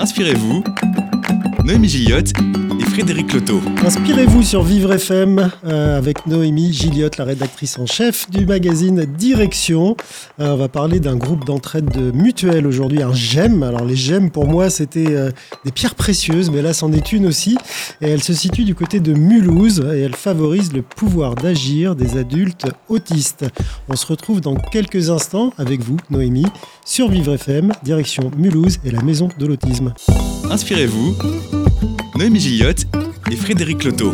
Inspirez-vous, Noémie Gilliot et Frédéric Loto. Inspirez-vous sur Vivre FM euh, avec Noémie Gilliot, la rédactrice en chef du magazine Direction. Euh, on va parler d'un groupe d'entraide mutuelle aujourd'hui, un GEM. Alors les GEM pour moi c'était euh, des pierres précieuses, mais là c'en est une aussi. Et elle se situe du côté de Mulhouse et elle favorise le pouvoir d'agir des adultes autistes. On se retrouve dans quelques instants avec vous, Noémie, sur Vivre FM, direction Mulhouse et la maison de l'autisme. Inspirez-vous, Noémie Gilliot et Frédéric Loto.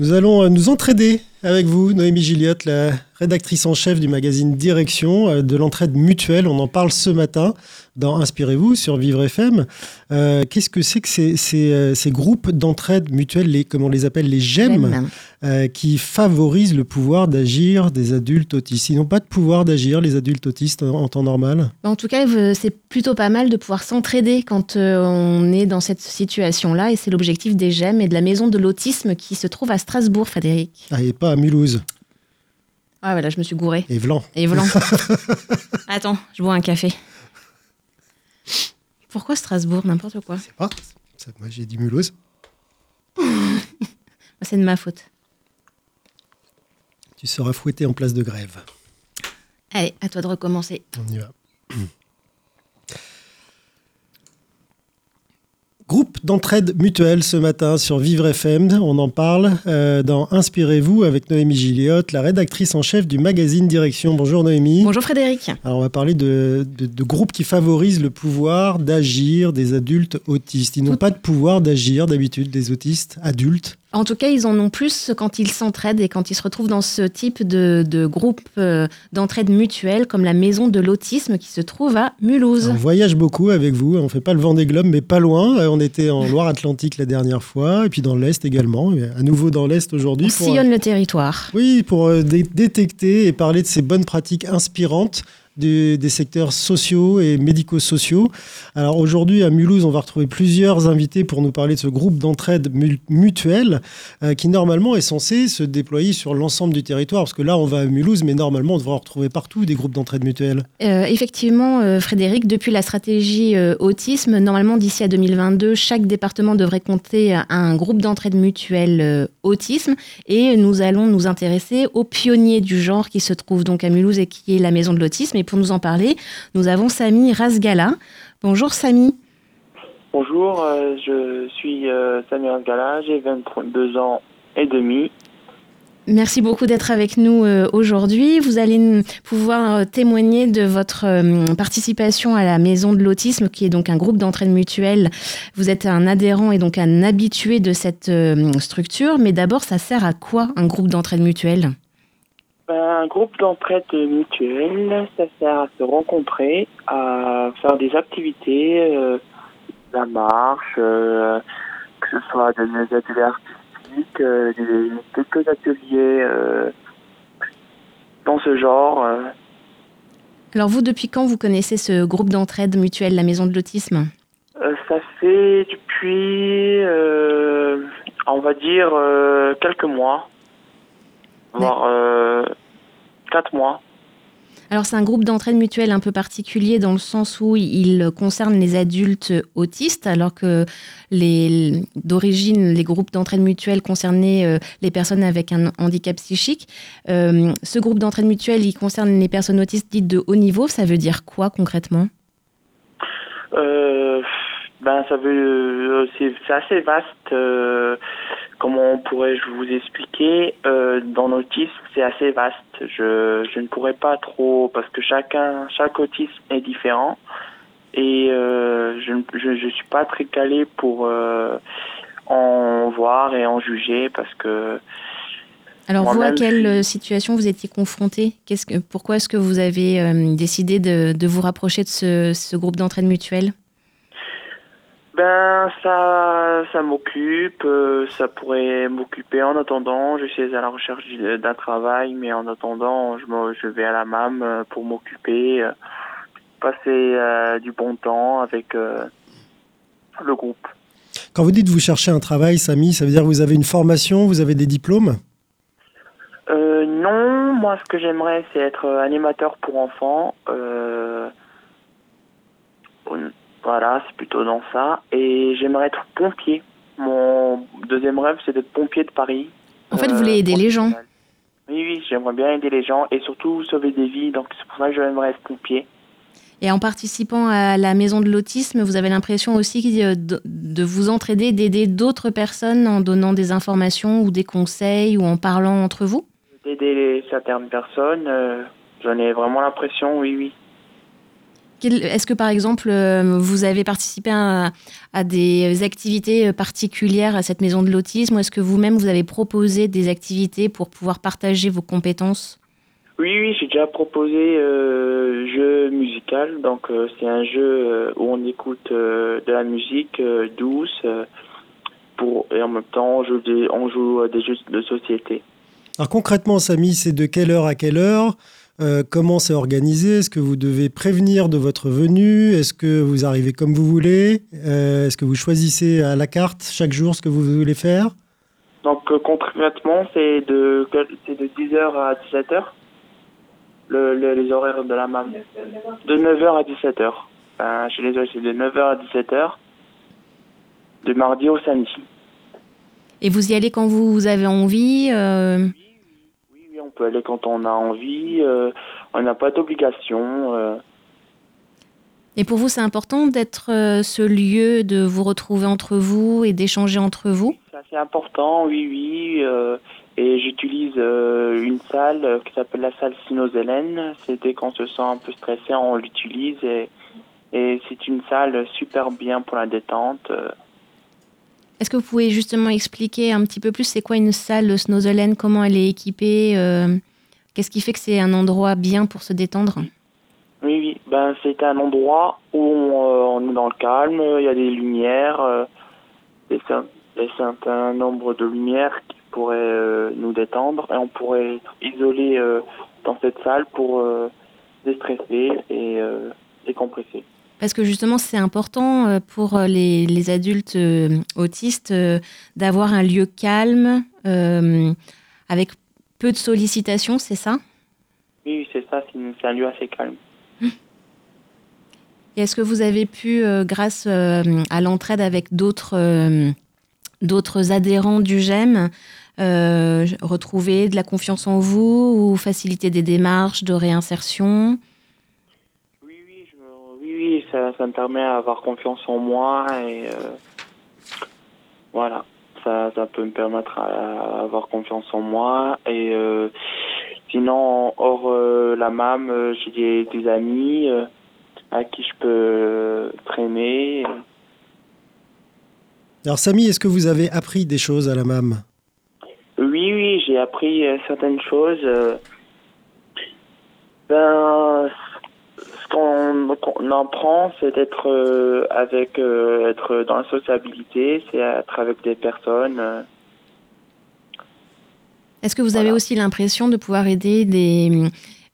Nous allons euh, nous entraider avec vous, Noémie Gilliot, la rédactrice en chef du magazine Direction, euh, de l'entraide mutuelle. On en parle ce matin dans Inspirez-vous sur Vivre FM. Euh, Qu'est-ce que c'est que ces, ces, euh, ces groupes d'entraide mutuelle, les, comme on les appelle, les GEM, J'aime. euh, qui favorisent le pouvoir d'agir des adultes autistes? Ils n'ont pas de pouvoir d'agir, les adultes autistes, en, temps normal? En tout cas, c'est plutôt pas mal de pouvoir s'entraider quand on est dans cette situation-là. Et c'est l'objectif des GEM et de la maison de l'autisme qui se trouve à Strasbourg, Frédéric. ah, Et pas à Mulhouse Ah voilà, je me suis gourée. et Vlan. Et blanc. Attends, je bois un café. Pourquoi Strasbourg? N'importe quoi. C'est pas ça, Moi j'ai dit Mulhouse. C'est de ma faute. Tu seras fouetté en place de grève. Allez, à toi de recommencer. On y va. Groupe d'entraide mutuelle ce matin sur Vivre FM. On en parle euh, dans Inspirez-vous avec Noémie Gilliot, la rédactrice en chef du magazine Direction. Bonjour Noémie. Bonjour Frédéric. Alors on va parler de, de- de groupes qui favorisent le pouvoir d'agir des adultes autistes. Ils n'ont pas de pouvoir d'agir d'habitude des autistes adultes. En tout cas, ils en ont plus quand ils s'entraident et quand ils se retrouvent dans ce type de, de groupe euh, d'entraide mutuelle, comme la maison de l'autisme qui se trouve à Mulhouse. On voyage beaucoup avec vous. On fait pas le vent des globes, mais pas loin. Euh, On était en Loire-Atlantique la dernière fois, et puis dans l'Est également. À nouveau dans l'Est aujourd'hui. On pour- sillonne le territoire. Oui, pour euh, dé- détecter et parler de ces bonnes pratiques inspirantes des secteurs sociaux et médico-sociaux. Alors aujourd'hui, à Mulhouse, on va retrouver plusieurs invités pour nous parler de ce groupe d'entraide mu- mutuelle euh, qui normalement est censé se déployer sur l'ensemble du territoire. Parce que là, on va à Mulhouse, mais normalement, on devrait en retrouver partout des groupes d'entraide mutuelle. Euh, effectivement, euh, Frédéric, depuis la stratégie autisme, normalement d'ici à 2022, chaque département devrait compter un groupe d'entraide mutuelle autisme et nous allons nous intéresser aux pionniers du genre qui se trouve donc à Mulhouse et qui est la maison de l'autisme. Et pour nous en parler, nous avons Samy Rasgala. Bonjour Samy. Bonjour, euh, je suis euh, Samir Gala, j'ai 22 ans et demi. Merci beaucoup d'être avec nous euh, aujourd'hui. Vous allez pouvoir témoigner de votre participation à la Maison de l'Autisme, qui est donc un groupe d'entraide mutuelle. Vous êtes un adhérent et donc un habitué de cette structure. Mais d'abord, ça sert à quoi un groupe d'entraide mutuelle? Un groupe d'entraide mutuelle, ça sert à se rencontrer, à faire des activités, euh, la marche, euh, que ce soit des ateliers artistiques, euh, des, quelques ateliers dans ce genre. Alors vous, depuis quand vous connaissez ce groupe d'entraide mutuelle, la Maison de l'Autisme? Ça fait depuis, on va dire, quelques mois, voire euh, quatre mois. Alors c'est un groupe d'entraide mutuelle un peu particulier dans le sens où il concerne les adultes autistes, alors que les d'origine les groupes d'entraide mutuelle concernaient euh, les personnes avec un handicap psychique. Euh, ce groupe d'entraide mutuelle, il concerne les personnes autistes dites de haut niveau. Ça veut dire quoi concrètement? Euh, ben, ça veut, c'est c'est assez vaste. euh, comment pourrais-je vous expliquer Euh, Dans l'autisme, c'est assez vaste. Je, je ne pourrais pas trop parce que chacun, chaque autisme est différent. Et euh, je, ne- je, je suis pas très calé pour euh, en voir et en juger parce que Alors vous, à quelle situation vous étiez confronté? Qu'est-ce que, Pourquoi est-ce que vous avez décidé de, de vous rapprocher de ce, ce groupe d'entraide mutuelle? Ben, ça, ça m'occupe, euh, ça pourrait m'occuper en attendant. Je suis à la recherche d- d'un travail, mais en attendant, je, me- je vais à la MAM euh, pour m'occuper, euh, passer euh, du bon temps avec euh, le groupe. Quand vous dites vous cherchez un travail, Samy, ça veut dire que vous avez une formation, vous avez des diplômes? Euh, non, moi, ce que j'aimerais, c'est être animateur pour enfants. Euh, Voilà, c'est plutôt dans ça. Et j'aimerais être pompier. Mon deuxième rêve, c'est d'être pompier de Paris. En fait, vous voulez aider les gens Oui, oui, j'aimerais bien aider les gens et surtout sauver des vies. Donc c'est pour ça que j'aimerais être pompier. Et en participant à la maison de l'autisme, vous avez l'impression aussi euh, de, de vous entraider, d'aider d'autres personnes en donnant des informations ou des conseils ou en parlant entre vous? D'aider certaines personnes, euh, j'en ai vraiment l'impression, oui, oui. Est-ce que par exemple, euh, vous avez participé à, à, des activités particulières à cette maison de l'autisme ou est-ce que vous-même vous avez proposé des activités pour pouvoir partager vos compétences? Oui, oui, j'ai déjà proposé euh, jeu musical. Donc euh, c'est un jeu euh, où on écoute euh, de la musique douce pour et en même temps on joue des on joue des jeux de société. Alors concrètement, Samy, c'est de quelle heure à quelle heure? Comment c'est organisé? Est-ce que vous devez prévenir de votre venue? Est-ce que vous arrivez comme vous voulez? Est-ce que vous choisissez à la carte chaque jour ce que vous voulez faire? Donc concrètement, c'est de c'est de 10h à 17h le, le, les horaires de la MAM. De 9h à 17h. Enfin, chez les autres, c'est de 9h à 17h. De mardi au samedi. Et vous y allez quand vous avez envie euh... on peut aller quand on a envie. Euh, on n'a pas d'obligation. Euh... Et pour vous, c'est important d'être euh, ce lieu, de vous retrouver entre vous et d'échanger entre vous? C'est important, oui, oui. Et j'utilise une salle qui s'appelle la salle Sinozelen. C'est dès qu'on se sent un peu stressé, on l'utilise et, et c'est une salle super bien pour la détente. Est-ce que vous pouvez justement expliquer un petit peu plus c'est quoi une salle Snozelen, comment elle est équipée euh, Qu'est-ce qui fait que c'est un endroit bien pour se détendre? Oui, oui. Ben, c'est un endroit où on, euh, est dans le calme, il y a des lumières, euh, des, cer- des certain nombre de lumières qui pourraient euh, nous détendre et on pourrait être isolé dans cette salle pour déstresser et décompresser. Parce que justement, c'est important euh, pour les, les adultes euh, autistes euh, d'avoir un lieu calme, euh, avec peu de sollicitations, c'est ça? Oui, c'est ça, c'est un lieu assez calme. Et est-ce que vous avez pu, euh, grâce euh, à l'entraide avec d'autres euh, d'autres adhérents du GEM, euh, retrouver de la confiance en vous ou faciliter des démarches de réinsertion Oui, oui, je me- oui, ça, ça me permet d'avoir confiance en moi et euh, voilà, ça, ça peut me permettre à, avoir confiance en moi et euh, sinon hors euh, la MAM, j'ai des, des amis à qui je peux traîner. Alors Samy, est-ce que vous avez appris des choses à la MAM Oui, oui, j'ai appris certaines choses. Ben, qu'on qu'on apprend, c'est d'être euh, avec, euh, être dans la sociabilité, c'est être avec des personnes. euh. Est-ce que vous avez aussi l'impression de pouvoir aider des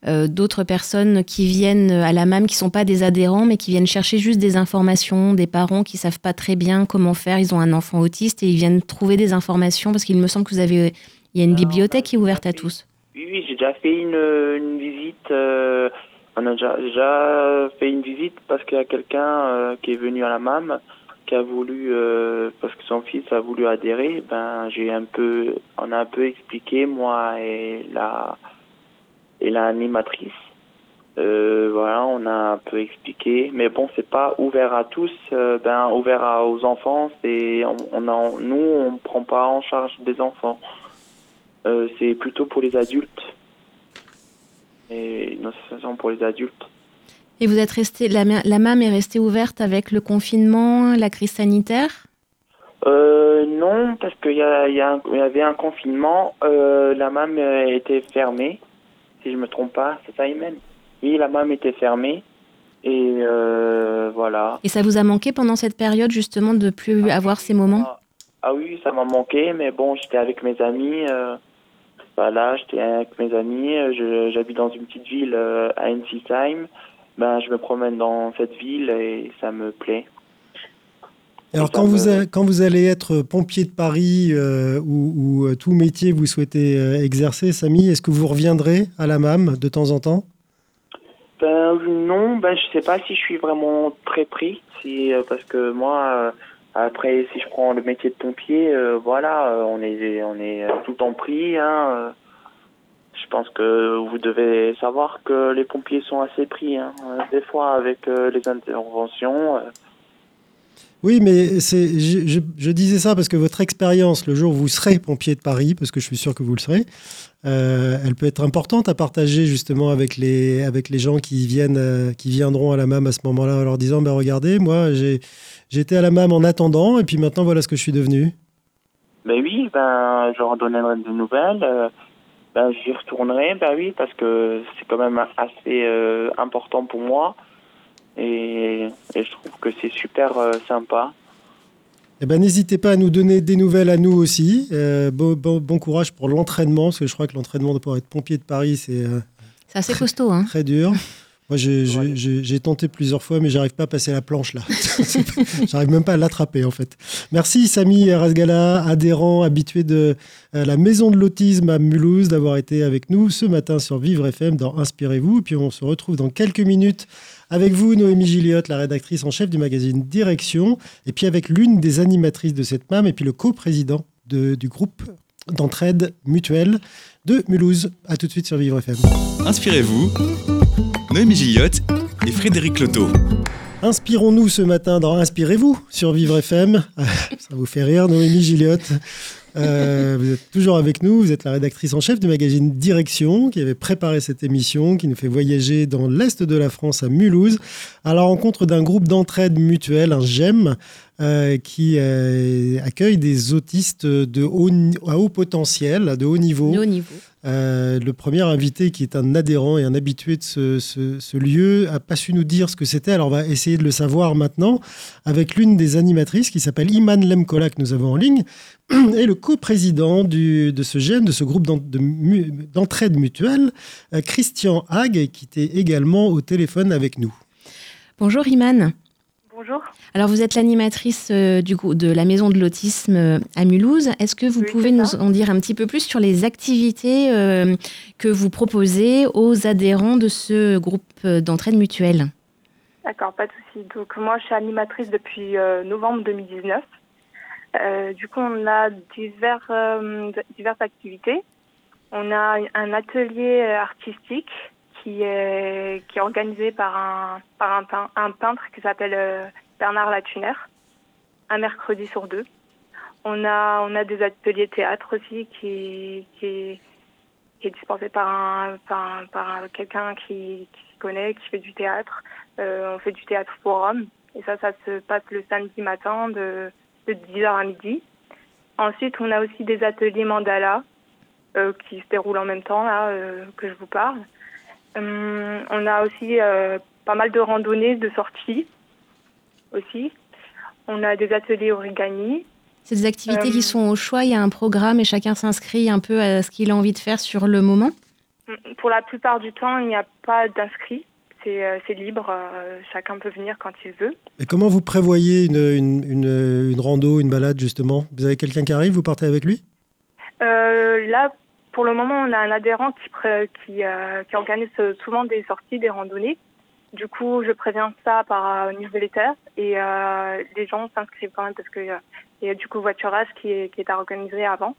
euh, d'autres personnes qui viennent à la MAM, qui sont pas des adhérents, mais qui viennent chercher juste des informations, des parents qui savent pas très bien comment faire, ils ont un enfant autiste et ils viennent trouver des informations parce qu'il me semble que vous avez, il y a une bibliothèque qui est ouverte à tous. Oui, oui, j'ai déjà fait une, une visite. On a déjà, déjà fait une visite parce qu'il y a quelqu'un euh, qui est venu à la MAM qui a voulu, euh, parce que son fils a voulu adhérer. Ben, j'ai un peu, on a un peu expliqué moi et la et l'animatrice. Euh, voilà, on a un peu expliqué, mais bon, c'est pas ouvert à tous. euh, ben, ouvert à- aux enfants, c'est on, on a, nous, on prend pas en charge des enfants. Euh, c'est plutôt pour les adultes. Et une association pour les adultes. Et vous êtes resté, la, ma- la MAM est restée ouverte avec le confinement, la crise sanitaire? Euh, non, parce qu'il y, a- y, a y avait un confinement. Euh, la MAM euh, était fermée, si je me trompe pas. C'est ça, Imen? Oui, la MAM était fermée. Et euh, voilà. Et ça vous a manqué pendant cette période justement de plus avoir ces moments? Ah, ah oui, ça m'a manqué, mais bon, j'étais avec mes amis. Euh, voilà, j'étais avec mes amis. euh, J'habite dans une petite ville euh, à Ensisheim. Ben, je me promène dans cette ville et ça me plaît. Alors quand vous, a- quand vous allez être pompier de Paris euh, ou, ou, tout métier vous souhaitez euh, exercer, Samy, est-ce que vous reviendrez à la MAM de temps en temps? Ben non, ben je sais pas si je suis vraiment très pris, si parce que moi après si je prends le métier de pompier, voilà, on est on est tout en prix. Hein, je pense que vous devez savoir que les pompiers sont assez pris, hein, des fois avec les interventions. Oui, mais je, disais ça parce que votre expérience, le jour où vous serez pompier de Paris, parce que je suis sûr que vous le serez, euh, elle peut être importante à partager justement avec les, avec les gens qui, viennent, euh, qui viendront à la MAM à ce moment-là en leur disant ben Regardez, moi, j'étais à la MAM en attendant et puis maintenant, voilà ce que je suis devenu. Ben oui, ben, je leur donnerai des nouvelles. Euh, ben, j'y retournerai, ben oui, parce que c'est quand même assez important pour moi. Et, je trouve que c'est super euh, sympa. Eh ben, n'hésitez pas à nous donner des nouvelles à nous aussi. Euh, bon, bon, courage pour l'entraînement, parce que je crois que l'entraînement pour être pompier de Paris, c'est euh, assez costaud. Hein. Très dur. Moi, j'ai tenté plusieurs fois, mais j'arrive pas à passer la planche là. j'arrive même pas à l'attraper en fait. Merci Samy Rasgala, adhérent, habitué de la maison de l'autisme à Mulhouse, d'avoir été avec nous ce matin sur Vivre FM dans Inspirez-vous. Puis on se retrouve dans quelques minutes avec vous, Noémie Gilliotte, la rédactrice en chef du magazine Direction, et puis avec l'une des animatrices de cette MAM, et puis le co-président du groupe d'entraide mutuelle de Mulhouse. A tout de suite sur Vivre FM. Inspirez-vous, Noémie Gilliotte et Frédéric Loto. Inspirons-nous ce matin dans Inspirez-vous sur Vivre FM. Ça vous fait rire, Noémie Gilliotte. Euh, vous êtes toujours avec nous. Vous êtes la rédactrice en chef du magazine Direction, qui avait préparé cette émission, qui nous fait voyager dans l'est de la France à Mulhouse, à la rencontre d'un groupe d'entraide mutuelle, un GEM, euh, qui euh, accueille des autistes à haut potentiel, de. De haut niveau. Euh, le premier invité, qui est un adhérent et un habitué de ce, lieu, a pas su nous dire ce que c'était. Alors, on va essayer de le savoir maintenant avec l'une des animatrices qui s'appelle Iman Lemkola, que nous avons en ligne, et le coprésident de ce GEM, de ce groupe d'entraide mutuelle, euh, Christian Hague, qui était également au téléphone avec nous. Bonjour Iman. Bonjour. Alors, vous êtes l'animatrice euh, du de la Maison de l'Autisme euh, à Mulhouse. Est-ce que vous pouvez nous en dire un petit peu plus sur les activités euh, que vous proposez aux adhérents de ce groupe d'entraide mutuelle? D'accord, pas de souci. Donc, moi, je suis animatrice depuis novembre 2019. du coup, on a divers, diverses activités. On a un atelier artistique qui est, qui est organisé par un, par un, peintre qui s'appelle euh, Bernard Latuner, un mercredi sur deux. On a, on a des ateliers théâtre aussi qui, qui, est dispensé par, un, par, par quelqu'un qui, qui connaît, qui fait du théâtre. Euh, on fait du théâtre pour hommes. Et ça, ça se passe le samedi matin de, de 10h à midi. Ensuite, on a aussi des ateliers mandala euh, qui se déroulent en même temps, là, que je vous parle. Euh, on a aussi euh, pas mal de randonnées, de sorties aussi. On a des ateliers origami. C'est des activités qui euh, sont au choix, il y a un programme et chacun s'inscrit un peu à ce qu'il a envie de faire sur le moment Pour la plupart du temps, il n'y a pas d'inscrits. C'est libre, chacun peut venir quand il veut. Et comment vous prévoyez une, une, une, rando, une balade justement? Vous avez quelqu'un qui arrive, vous partez avec lui? Là, pour le moment, on a un adhérent euh, qui organise souvent des sorties, des randonnées. Du coup, je préviens ça par newsletter et euh, les gens s'inscrivent quand même parce qu'il y a du coup voiturage qui est, qui est à organiser avant.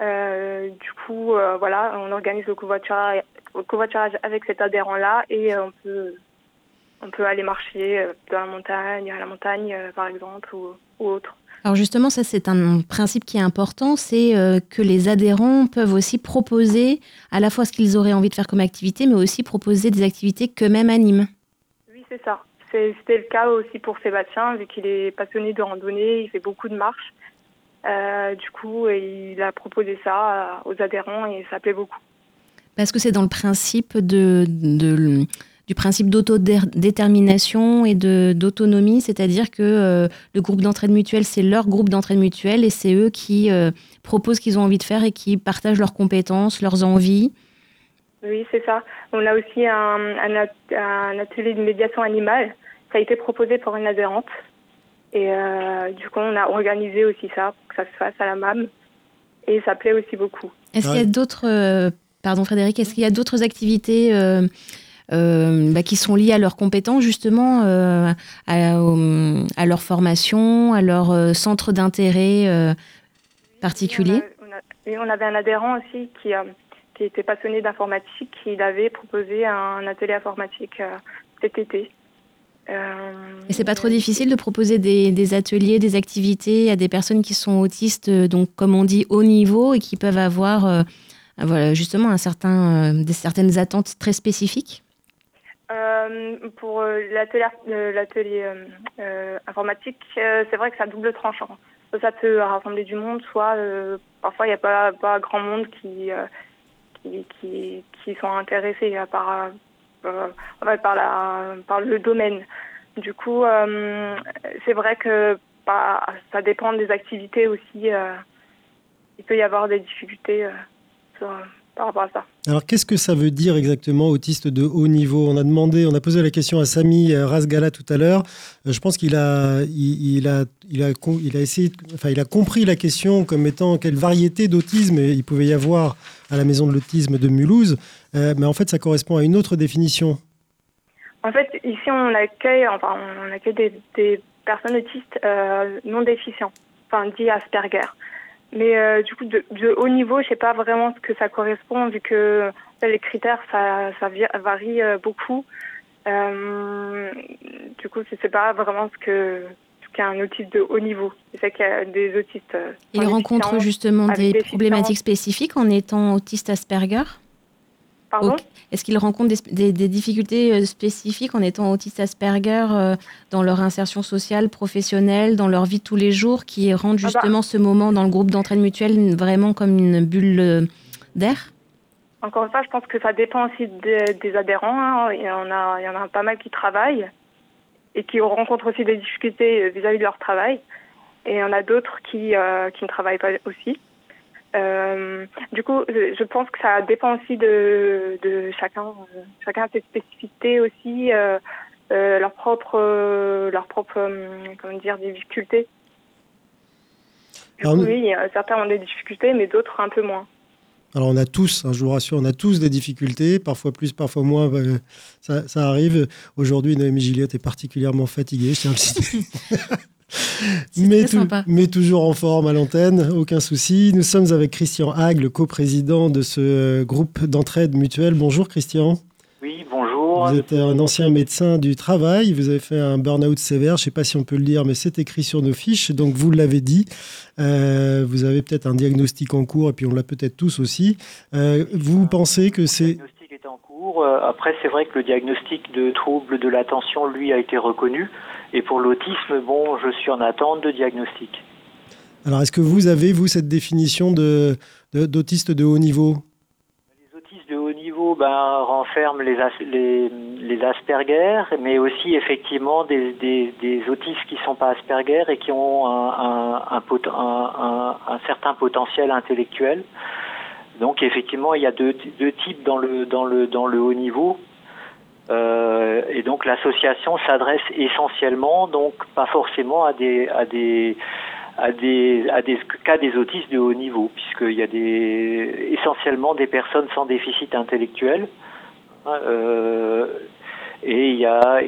Euh, du coup, voilà, on organise le covoiturage, avec cet adhérent-là et on peut aller marcher dans la montagne, à la montagne par exemple ou autre. Alors justement, ça c'est un principe qui est important, c'est euh, que les adhérents peuvent aussi proposer à la fois ce qu'ils auraient envie de faire comme activité, mais aussi proposer des activités qu'eux-mêmes animent. Oui, c'est ça. C'était le cas aussi pour Sébastien, vu qu'il est passionné de randonnée, il fait beaucoup de marches. Euh, du coup, il a proposé ça aux adhérents et ça plaît beaucoup. Parce que c'est dans le principe de, de du principe d'autodétermination et d'autonomie, c'est-à-dire que euh, le groupe d'entraide mutuelle, c'est leur groupe d'entraide mutuelle et c'est eux qui euh, proposent ce qu'ils ont envie de faire et qui partagent leurs compétences, leurs envies. Oui, c'est ça. On a aussi un, un, atelier de médiation animale. Ça a été proposé pour une adhérente. Et euh, du coup, on a organisé aussi ça pour que ça se fasse à la MAM. Et ça plaît aussi beaucoup. Est-ce qu'il y a d'autres, pardon Frédéric, est-ce qu'il y a d'autres activités bah, qui sont liées à leurs compétences, justement, à, à, leur formation, à leur centre d'intérêt particulier et on, avait un adhérent aussi qui, qui était passionné d'informatique. Il avait proposé un atelier informatique cet été. Euh, et c'est pas trop difficile de proposer des, ateliers, des activités à des personnes qui sont autistes, euh, donc comme on dit haut niveau et qui peuvent avoir euh, voilà, justement un certain, des, certaines attentes très spécifiques? Pour l'atelier informatique, c'est vrai que ça double tranchant. Ça peut rassembler du monde, soit parfois il n'y a pas, grand monde qui, qui, qui, sont intéressés par euh, le domaine. Du coup, euh, c'est vrai que bah, ça dépend des activités aussi. Euh, il peut y avoir des difficultés par rapport à ça. Alors, qu'est-ce que ça veut dire exactement autiste de haut niveau? On a demandé, on a posé la question à Samy Rasgala tout à l'heure. Je pense qu'il a, il, a, il a, il a essayé, enfin, il a compris la question comme étant quelle variété d'autisme il pouvait y avoir à la maison de l'autisme de Mulhouse. Euh, mais en fait, ça correspond à une autre définition. En fait, ici, on accueille, enfin, on accueille des, personnes autistes euh, non déficients, enfin, dit Asperger. Mais euh, du coup, de, haut niveau, je sais pas vraiment ce que ça correspond, vu que les critères, ça, ça varie beaucoup. du coup, je sais pas vraiment ce que qu'est un autiste de haut niveau. C'est qu'il y a des autistes. Il rencontre justement des problématiques spécifiques en étant autiste Asperger? Est-ce qu'ils rencontrent des, difficultés euh, spécifiques en étant autistes Asperger euh, dans leur insertion sociale, professionnelle, dans leur vie de tous les jours, qui rendent ah bah. justement ce moment dans le groupe d'entraide mutuelle vraiment comme une bulle euh, d'air? Encore une fois, je pense que ça dépend aussi des, adhérents. Hein. Il, y en a, il y en a pas mal qui travaillent et qui rencontrent aussi des difficultés vis-à-vis de leur travail. Et il y en a d'autres qui, qui ne travaillent pas aussi. Euh, du coup, je pense que ça dépend aussi de, de chacun. Euh, chacun a ses spécificités aussi, euh, euh, leur propre, euh, leur propre, comment dire, difficultés. Du coup, oui, certains ont des difficultés, mais d'autres un peu moins. Alors on a tous, hein, je vous rassure, on a tous des difficultés, parfois plus, parfois moins, bah, ça, ça, arrive. Aujourd'hui, Noémie Gilliette est particulièrement fatiguée, je tiens à le mais, mais, toujours en forme à l'antenne, aucun souci. Nous sommes avec Christian Hague, le coprésident de ce euh, groupe d'entraide mutuelle. Bonjour Christian. Oui, bonjour. Vous êtes un ancien médecin du travail, vous avez fait un burn-out sévère, je ne sais pas si on peut le dire, mais c'est écrit sur nos fiches, donc vous l'avez dit. Euh, vous avez peut-être un diagnostic en cours, et puis on l'a peut-être tous aussi. Euh, vous pensez que c'est... Le diagnostic est en cours. Après, c'est vrai que le diagnostic de trouble de l'attention, lui, a été reconnu. Et pour l'autisme, bon, je suis en attente de diagnostic. Alors, est-ce que vous avez, vous, cette définition de, d'autiste de, haut niveau? Les autistes de haut niveau ben, renferment les, les, les, Asperger, mais aussi effectivement des, des, des autistes qui ne sont pas Asperger et qui ont un, un, un, un, certain potentiel intellectuel. Donc effectivement, il y a deux, deux types dans le, dans, le, dans le haut niveau. Euh, et donc l'association s'adresse essentiellement, donc pas forcément à des cas des autistes de haut niveau, puisqu'il y a essentiellement des personnes sans déficit intellectuel. Euh, et il y a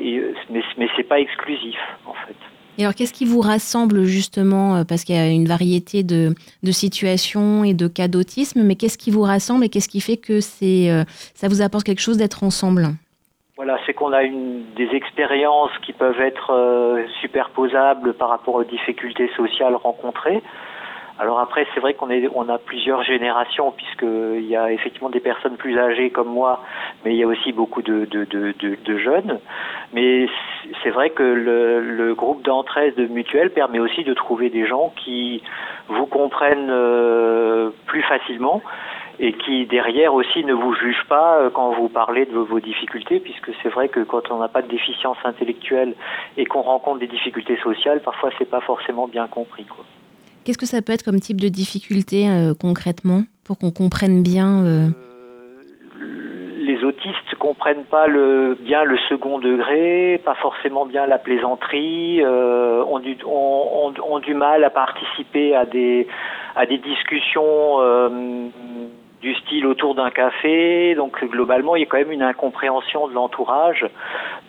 mais mais c'est pas exclusif en fait. Et alors, qu'est-ce qui vous rassemble justement, euh, parce qu'il y a une variété de, situations et de cas d'autisme, mais qu'est-ce qui vous rassemble et qu'est-ce qui fait que ça vous apporte quelque chose d'être ensemble? Voilà, c'est qu'on a une, des expériences qui peuvent être euh, superposables par rapport aux difficultés sociales rencontrées. Alors après, c'est vrai qu'on est, on a plusieurs générations puisqu'il y a effectivement des personnes plus âgées comme moi, mais il y a aussi beaucoup de, de, de, de, jeunes. Mais c'est vrai que le, le groupe d'entraide de mutuelle permet aussi de trouver des gens qui vous comprennent euh, plus facilement et qui derrière aussi ne vous juge pas euh, quand vous parlez de vos difficultés, puisque c'est vrai que quand on n'a pas de déficience intellectuelle et qu'on rencontre des difficultés sociales, parfois c'est pas forcément bien compris. Qu'est-ce que ça peut être comme type de difficulté euh, concrètement pour qu'on comprenne bien euh... Les autistes comprennent pas le, bien le second degré, pas forcément bien la plaisanterie, ont, du, ont, ont, du mal à participer à des, à des discussions du style autour d'un café. Donc globalement, il y a quand même une incompréhension de l'entourage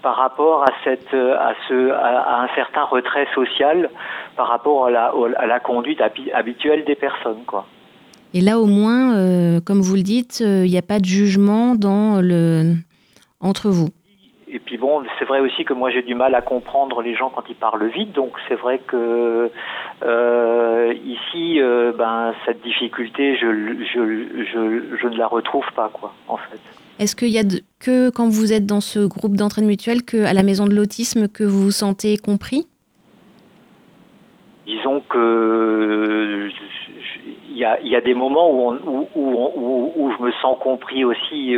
par rapport à cette, à ce, à, un certain retrait social par rapport à la, à la conduite habituelle des personnes, quoi. Et là, au moins, euh, comme vous le dites, euh, il n'y a pas de jugement dans le... entre vous. Et puis bon, c'est vrai aussi que moi j'ai du mal à comprendre les gens quand ils parlent vite, donc c'est vrai que euh, ici, euh, ben cette difficulté, je, je, je, je, ne la retrouve pas quoi, en fait. Est-ce qu'il y a que quand vous êtes dans ce groupe d'entraide mutuelle, que à la maison de l'autisme, que vous vous sentez compris? Disons que il y a, des moments où, je me sens compris aussi,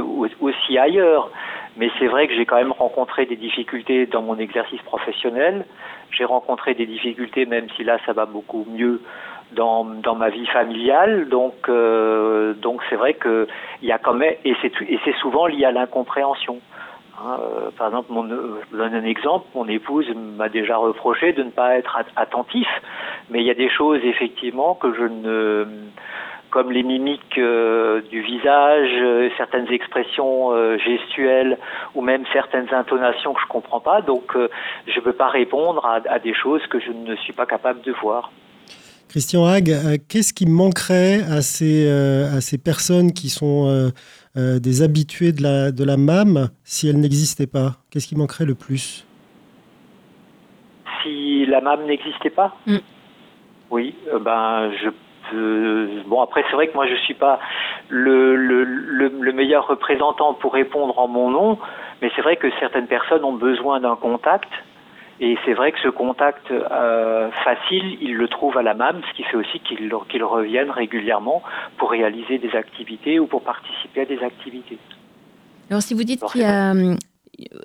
ailleurs. Mais c'est vrai que j'ai quand même rencontré des difficultés dans mon exercice professionnel. J'ai rencontré des difficultés, même si là ça va beaucoup mieux dans, ma vie familiale. Donc euh, c'est vrai que il y a quand même et c'est souvent lié à l'incompréhension. Hein, euh, par exemple, euh, je vous donne un exemple. Mon épouse m'a déjà reproché de ne pas être attentif, mais il y a des choses effectivement que je ne comme les mimiques euh, du visage, euh, certaines expressions euh, gestuelles ou même certaines intonations que je comprends pas. Donc, je ne peux pas répondre à, à, des choses que je ne suis pas capable de voir. Christian Hague, qu'est-ce qui manquerait à ces, à ces personnes qui sont des habitués de la, de la MAM si elles n'existaient pas Qu'est-ce qui manquerait le plus? Si la MAM n'existait pas? Mm. Oui, ben, je bon après c'est vrai que moi je suis pas le, le, le, meilleur représentant pour répondre en mon nom, mais c'est vrai que certaines personnes ont besoin d'un contact. Et c'est vrai que ce contact euh, facile, ils le trouvent à la MAM, ce qui fait aussi qu'ils qu'ils reviennent régulièrement pour réaliser des activités ou pour participer à des activités. Alors si vous dites qu'il y a euh,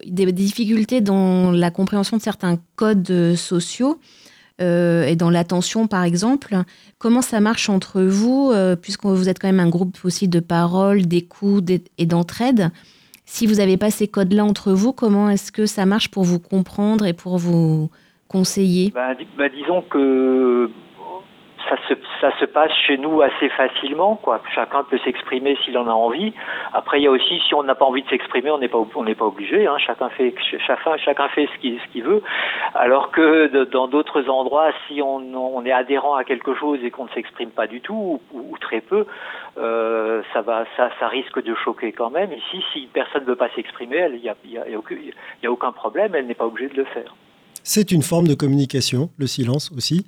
des difficultés dans la compréhension de certains codes sociaux, euh, et dans l'attention, par exemple. Comment ça marche entre vous, euh, puisque vous êtes quand même un groupe aussi de parole, d'écoute et d'entraide Si vous n'avez pas ces codes-là entre vous, comment est-ce que ça marche pour vous comprendre et pour vous conseiller? Bah, bah, Disons que ça se, passe chez nous assez facilement, quoi. Chacun peut s'exprimer s'il en a envie. Après, il y a aussi, si on n'a pas envie de s'exprimer, on n'est pas, pas obligé. Hein. Chacun fait, chacun, chacun fait ce qu'il, ce veut. Alors que dans d'autres endroits, si on, est adhérent à quelque chose et qu'on ne s'exprime pas du tout ou, très peu, euh, ça va, ça, ça risque de choquer quand même. Ici, si personne ne veut pas s'exprimer, il n'y a aucun problème. Elle n'est pas obligée de le faire. C'est une forme de communication, le silence aussi.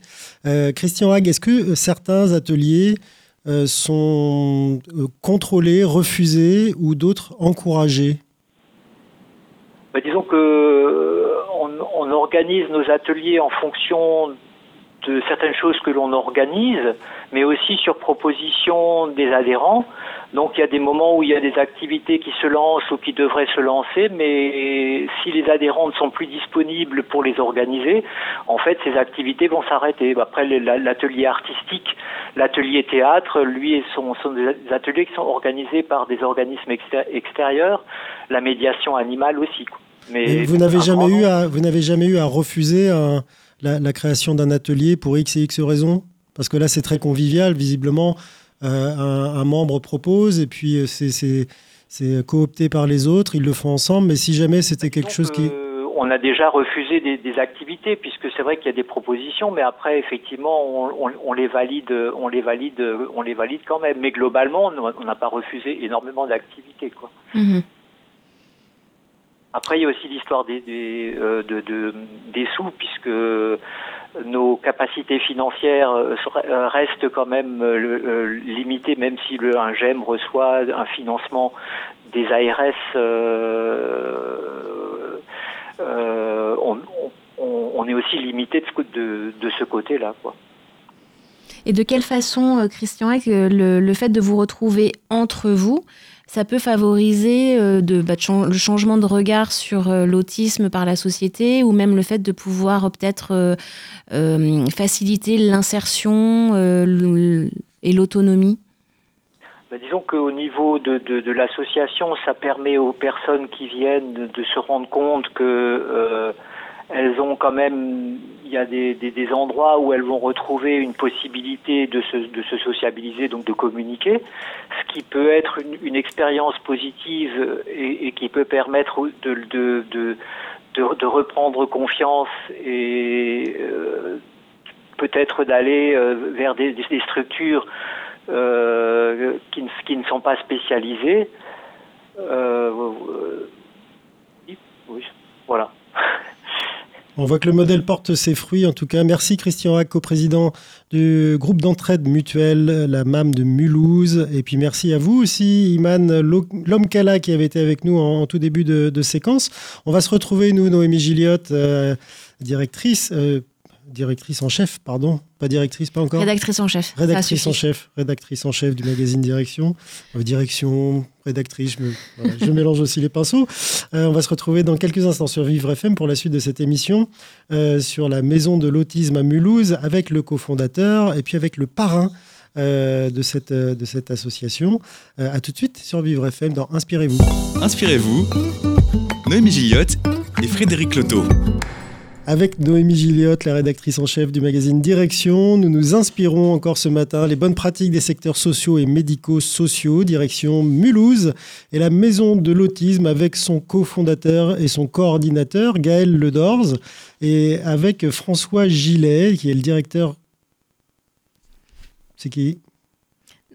Euh, Christian Hague, est-ce que euh, certains ateliers euh, sont contrôlés, refusés ou d'autres encouragés? Bah, Disons que on, organise nos ateliers en fonction de certaines choses que l'on organise, mais aussi sur proposition des adhérents. Donc il y a des moments où il y a des activités qui se lancent ou qui devraient se lancer, mais si les adhérents ne sont plus disponibles pour les organiser, en fait ces activités vont s'arrêter. Après l'atelier artistique, l'atelier théâtre, lui, sont, sont des ateliers qui sont organisés par des organismes extérieurs, la médiation animale aussi. Mais vous n'avez jamais eu à vous n'avez jamais eu à refuser la, la création d'un atelier pour x et x raisons? Parce que là c'est très convivial visiblement euh, un, membre propose et puis euh, c'est coopté par les autres, ils le font ensemble, mais si jamais c'était quelque chose qui... Euh, on a déjà refusé des, activités puisque c'est vrai qu'il y a des propositions, mais après effectivement on, les valide, on les valide, on les valide quand même. Mais globalement, on n'a pas refusé énormément d'activités, quoi. Mhm. Après, il y a aussi l'histoire des, des, des sous, puisque nos capacités financières euh, euh, restent quand même euh, limitées, même si le, GEM reçoit un financement des ARS, on, est aussi limité de, ce côté-là. Et de quelle façon, Christian, le fait de vous retrouver entre vous, ça peut favoriser euh, bah, le changement de regard sur euh, l'autisme par la société ou même le fait de pouvoir euh, peut-être faciliter l'insertion et l'autonomie? Bah, Disons qu'au niveau de, l'association, ça permet aux personnes qui viennent de, se rendre compte que elles ont quand même, il y a des, endroits où elles vont retrouver une possibilité de se, sociabiliser, donc de communiquer, ce qui peut être une, expérience positive et, qui peut permettre de, reprendre confiance et euh, peut-être d'aller euh, vers des, structures euh, qui, ne, sont pas spécialisées oui, voilà. On voit que le modèle porte ses fruits. En tout cas, merci Christian Hack, co-président du groupe d'entraide mutuelle, la MAM de Mulhouse. Et puis merci à vous aussi, Iman Lomkala, qui avait été avec nous en, tout début de, séquence. On va se retrouver, nous, Noémie Gilliotte, euh, directrice, euh, directrice en chef, pardon, pas directrice, pas encore. Rédactrice en chef. Rédactrice en chef, rédactrice en chef du magazine Direction. Euh, direction, rédactrice, je, mélange aussi les pinceaux. Euh, on va se retrouver dans quelques instants sur Vivre FM pour la suite de cette émission euh, sur la maison de l'autisme à Mulhouse avec le cofondateur et puis avec le parrain. de, cette, de cette association. à tout de suite sur Vivre FM dans Inspirez-vous. Inspirez-vous, Noémie Gilliot et Frédéric Loto. Avec Noémie Gilliotte, la rédactrice en chef du magazine Direction, nous nous inspirons encore ce matin les bonnes pratiques des secteurs sociaux et médico-sociaux. Direction Mulhouse et la maison de l'autisme avec son cofondateur et son coordinateur Gaël Ledors et avec François Gillet qui est le directeur. C'est qui?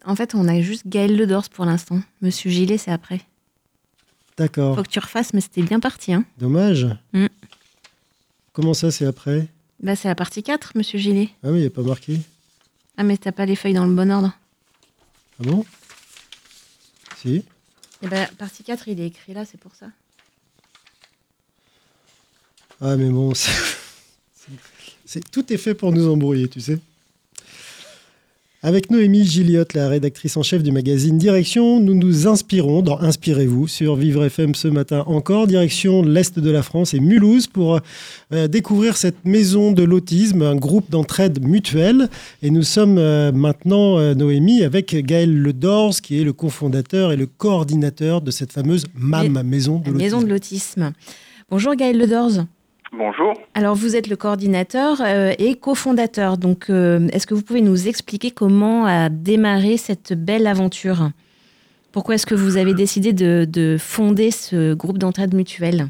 En fait, on a juste Gaël Ledors pour l'instant. Monsieur Gillet, c'est après. D'accord. Faut que tu refasses, mais c'était bien parti. Hein. Dommage. Mm. Comment ça, c'est après bah, C'est la partie 4, monsieur Gillet. Ah, mais il n'y a pas marqué. Ah, mais t'as pas les feuilles dans le bon ordre. Ah bon? Si. Eh ben, partie 4, il est écrit là, c'est pour ça. Ah, mais bon, c'est, tout est fait pour nous embrouiller, tu sais. Avec Noémie Gilliotte, la rédactrice en chef du magazine Direction, nous nous inspirons dans Inspirez-vous sur Vivre FM ce matin encore, direction l'Est de la France et Mulhouse pour euh, découvrir cette maison de l'autisme, un groupe d'entraide mutuelle. Et nous sommes euh, maintenant, euh, Noémie, avec Gaël Ledors, qui est le cofondateur et le coordinateur de cette fameuse MAM, Maison de l'autisme. Maison de l'autisme. Bonjour Gaël Ledors. Bonjour. Alors vous êtes le coordinateur euh, et cofondateur. Donc euh, est-ce que vous pouvez nous expliquer comment a démarré cette belle aventure? Pourquoi est-ce que vous avez décidé de, fonder ce groupe d'entraide mutuelle?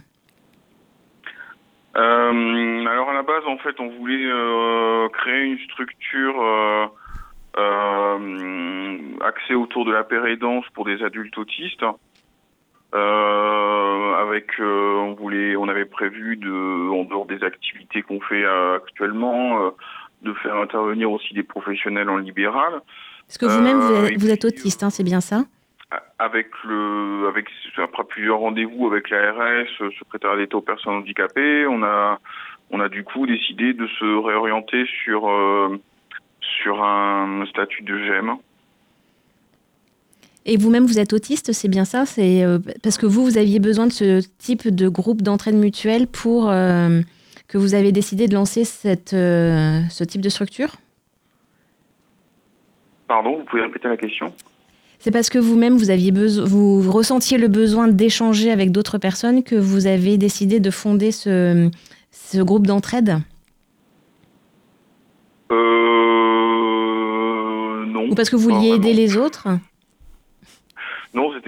Euh, Alors à la base en fait on voulait créer une structure axée autour de la pérédance pour des adultes autistes. Euh, avec, euh, on voulait, on avait prévu de, en dehors des activités qu'on fait euh, actuellement, de faire intervenir aussi des professionnels en libéral. Parce que vous-même, vous, êtes autiste, hein, c'est bien ça? avec le, avec après plusieurs rendez-vous avec l'ARS, secrétaire d'État aux personnes handicapées, on a, on a du coup décidé de se réorienter sur sur un statut de GEM. Et vous-même, vous êtes autiste, c'est bien ça C'est euh, parce que vous, vous aviez besoin de ce type de groupe d'entraide mutuelle pour euh, que vous avez décidé de lancer cette, euh, ce type de structure? Pardon, vous pouvez répéter la question? C'est parce que vous-même, vous aviez vous ressentiez le besoin d'échanger avec d'autres personnes que vous avez décidé de fonder ce, ce groupe d'entraide? Euh, non. Ou parce que vous vouliez aider les autres?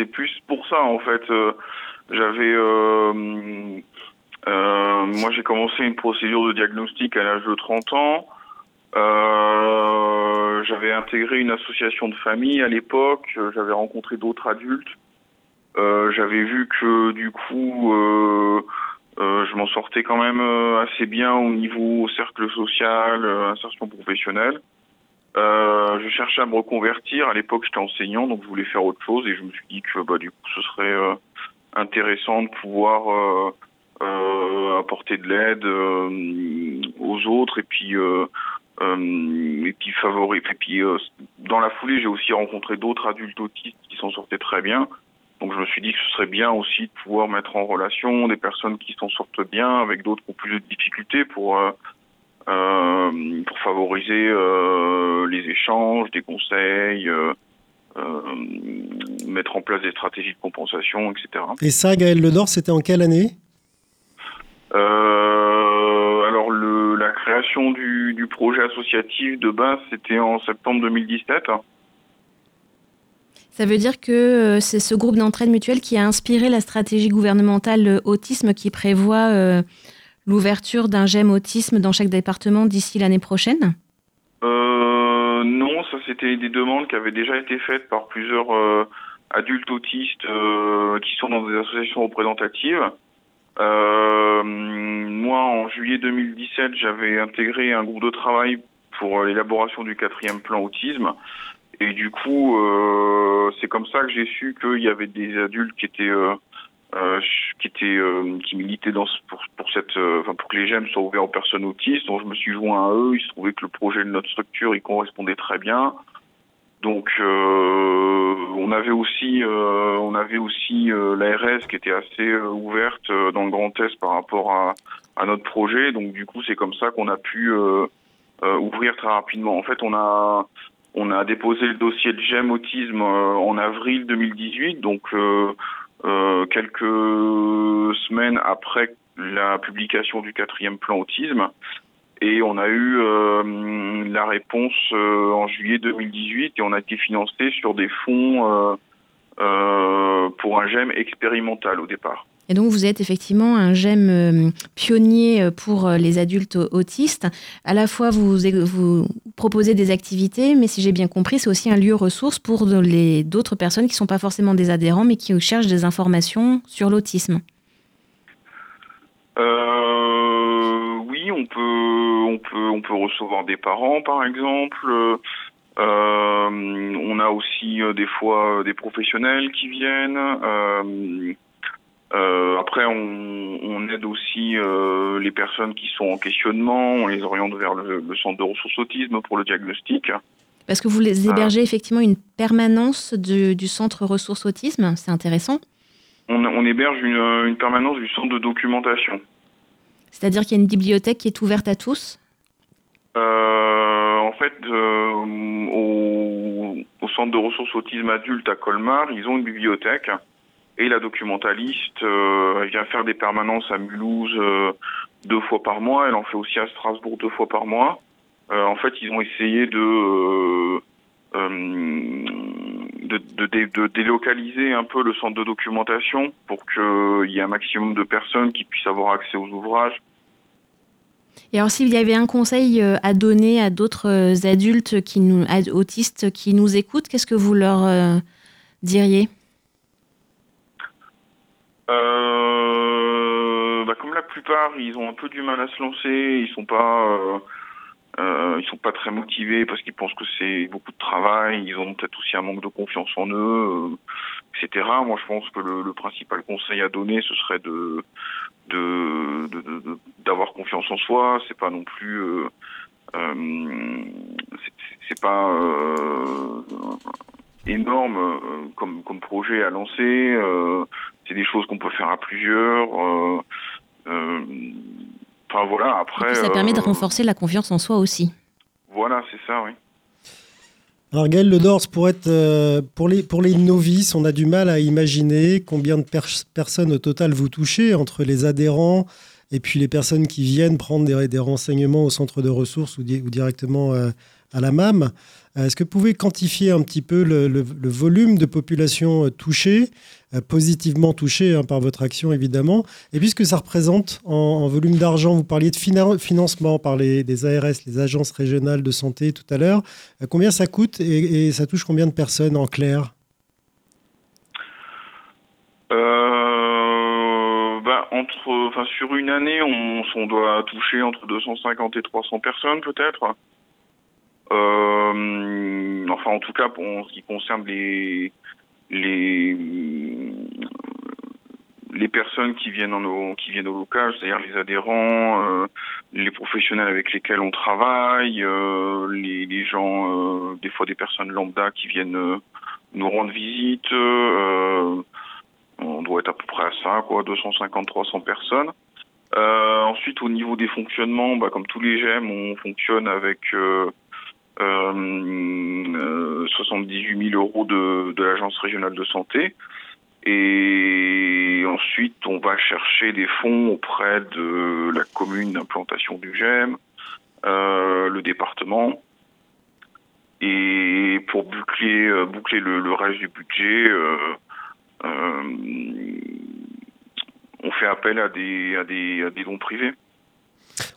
C'était plus pour ça en fait. Euh, j'avais, euh, euh, moi j'ai commencé une procédure de diagnostic à l'âge de 30 ans. j'avais intégré une association de famille à l'époque. J'avais rencontré d'autres adultes. j'avais vu que du coup, je m'en sortais quand même assez bien au niveau cercle social, insertion professionnelle. Euh, je cherchais à me reconvertir. À l'époque, j'étais enseignant, donc je voulais faire autre chose et je me suis dit que bah, du coup, ce serait euh, intéressant de pouvoir euh, euh apporter de l'aide euh, aux autres et puis et puis favoriser. Et puis dans la foulée, j'ai aussi rencontré d'autres adultes autistes qui s'en sortaient très bien. Donc je me suis dit que ce serait bien aussi de pouvoir mettre en relation des personnes qui s'en sortent bien avec d'autres qui ont plus de difficultés pour euh, pour favoriser euh, les échanges, des conseils, euh, mettre en place des stratégies de compensation, etc. Et ça, Gaël Ledor, c'était en quelle année? Euh, création du, du projet associatif de base, c'était en septembre 2017. Ça veut dire que euh, c'est ce groupe d'entraide mutuelle qui a inspiré la stratégie gouvernementale euh, autisme qui prévoit euh, l'ouverture d'un GEM autisme dans chaque département d'ici l'année prochaine? Euh, Non, ça c'était des demandes qui avaient déjà été faites par plusieurs euh, adultes autistes euh, qui sont dans des associations représentatives. Moi, en juillet 2017, j'avais intégré un groupe de travail pour l'élaboration du quatrième plan autisme. Et du coup, c'est comme ça que j'ai su qu'il y avait des adultes qui étaient qui étaient euh, qui ce- pour cette euh, pour que les GEM soient ouverts aux personnes autistes. Donc je me suis joint à eux. Il se trouvait que le projet de notre structure il correspondait très bien. Donc euh, on avait aussi on avait aussi l'ARS qui était assez ouverte dans le Grand Est par rapport à, à notre projet. Donc du coup c'est comme ça qu'on a pu ouvrir très rapidement. En fait on a on a déposé le dossier de GEM autisme en avril 2018, donc euh, quelques semaines après la publication du quatrième plan autisme. Et on a eu euh, la réponse euh, en juillet 2018 et on a été financé sur des fonds pour un GEM expérimental au départ. Et donc, vous êtes effectivement un GEM euh, pionnier euh, pour euh, les adultes autistes. À la fois, vous, proposez des activités, mais si j'ai bien compris, c'est aussi un lieu ressource pour d'autres personnes qui ne sont pas forcément des adhérents, mais qui cherchent des informations sur l'autisme. Oui, on peut, on peut, on peut recevoir des parents, par exemple. On a aussi des fois des professionnels qui viennent. Euh, après, on, on aide aussi euh, les personnes qui sont en questionnement. On les oriente vers le, le centre de ressources autisme pour le diagnostic. Parce que vous les hébergez effectivement une permanence de- du centre ressources autisme, c'est intéressant. On, on héberge une, une permanence du centre de documentation. C'est-à-dire qu'il y a une bibliothèque qui est ouverte à tous? Euh, en fait, au, au centre de ressources autisme adulte à Colmar, ils ont une bibliothèque et la documentaliste euh, vient faire des permanences à Mulhouse euh, deux fois par mois. Elle en fait aussi à Strasbourg deux fois par mois. Euh, en fait, ils ont essayé de délocaliser un peu le centre de documentation pour qu'il y ait un maximum de personnes qui puissent avoir accès aux ouvrages. Et alors, s'il y avait un conseil à donner à d'autres adultes qui nous, autistes qui nous écoutent, qu'est-ce que vous leur diriez? Euh, bah, comme la plupart, ils ont un peu du mal à se lancer. Ils sont pas, euh, euh, ils sont pas très motivés parce qu'ils pensent que c'est beaucoup de travail. Ils ont peut-être aussi un manque de confiance en eux, etc. Moi, je pense que le, principal conseil à donner, ce serait de d'avoir confiance en soi. C'est pas non plus c'est- pas énorme euh, comme comme projet à lancer. Euh, c'est des choses qu'on peut faire à plusieurs. euh, euh, Enfin voilà, Et après. puis, Ça permet de renforcer la confiance en soi aussi. Voilà, c'est ça, oui. Alors Gaël Ledors, pour, être, euh, pour, les, pour les novices, on a du mal à imaginer combien de pers- personnes au total vous touchez entre les adhérents et puis les personnes qui viennent prendre des, des renseignements au centre de ressources ou, di- ou directement euh, à la MAM. Euh, Est-ce que vous pouvez quantifier un petit peu le, volume de population euh, touchée, euh, positivement touchée hein, par votre action évidemment, et puis ce que ça représente en, volume d'argent? Vous parliez de fina- financement par les, ARS, les agences régionales de santé tout à l'heure. Combien ça coûte et, ça touche combien de personnes en clair? Bah, entre, enfin, sur une année, on, on doit toucher entre 250 et 300 personnes, peut-être. Euh, enfin, en tout cas, pour en ce qui concerne les, les, les personnes qui viennent, en au, qui viennent au local, c'est-à-dire les adhérents, euh, les professionnels avec lesquels on travaille, euh, les, gens, des fois des personnes lambda qui viennent nous rendre visite. On doit être à peu près à ça, quoi, 250-300 personnes. Ensuite, au niveau des fonctionnements, bah, comme tous les GEM, on fonctionne avec 78 000 euros de, de l'Agence régionale de santé. Et ensuite, on va chercher des fonds auprès de la commune d'implantation du GEM. le département. Et pour boucler, boucler le, reste du budget, on fait appel à des, à des, à des dons privés.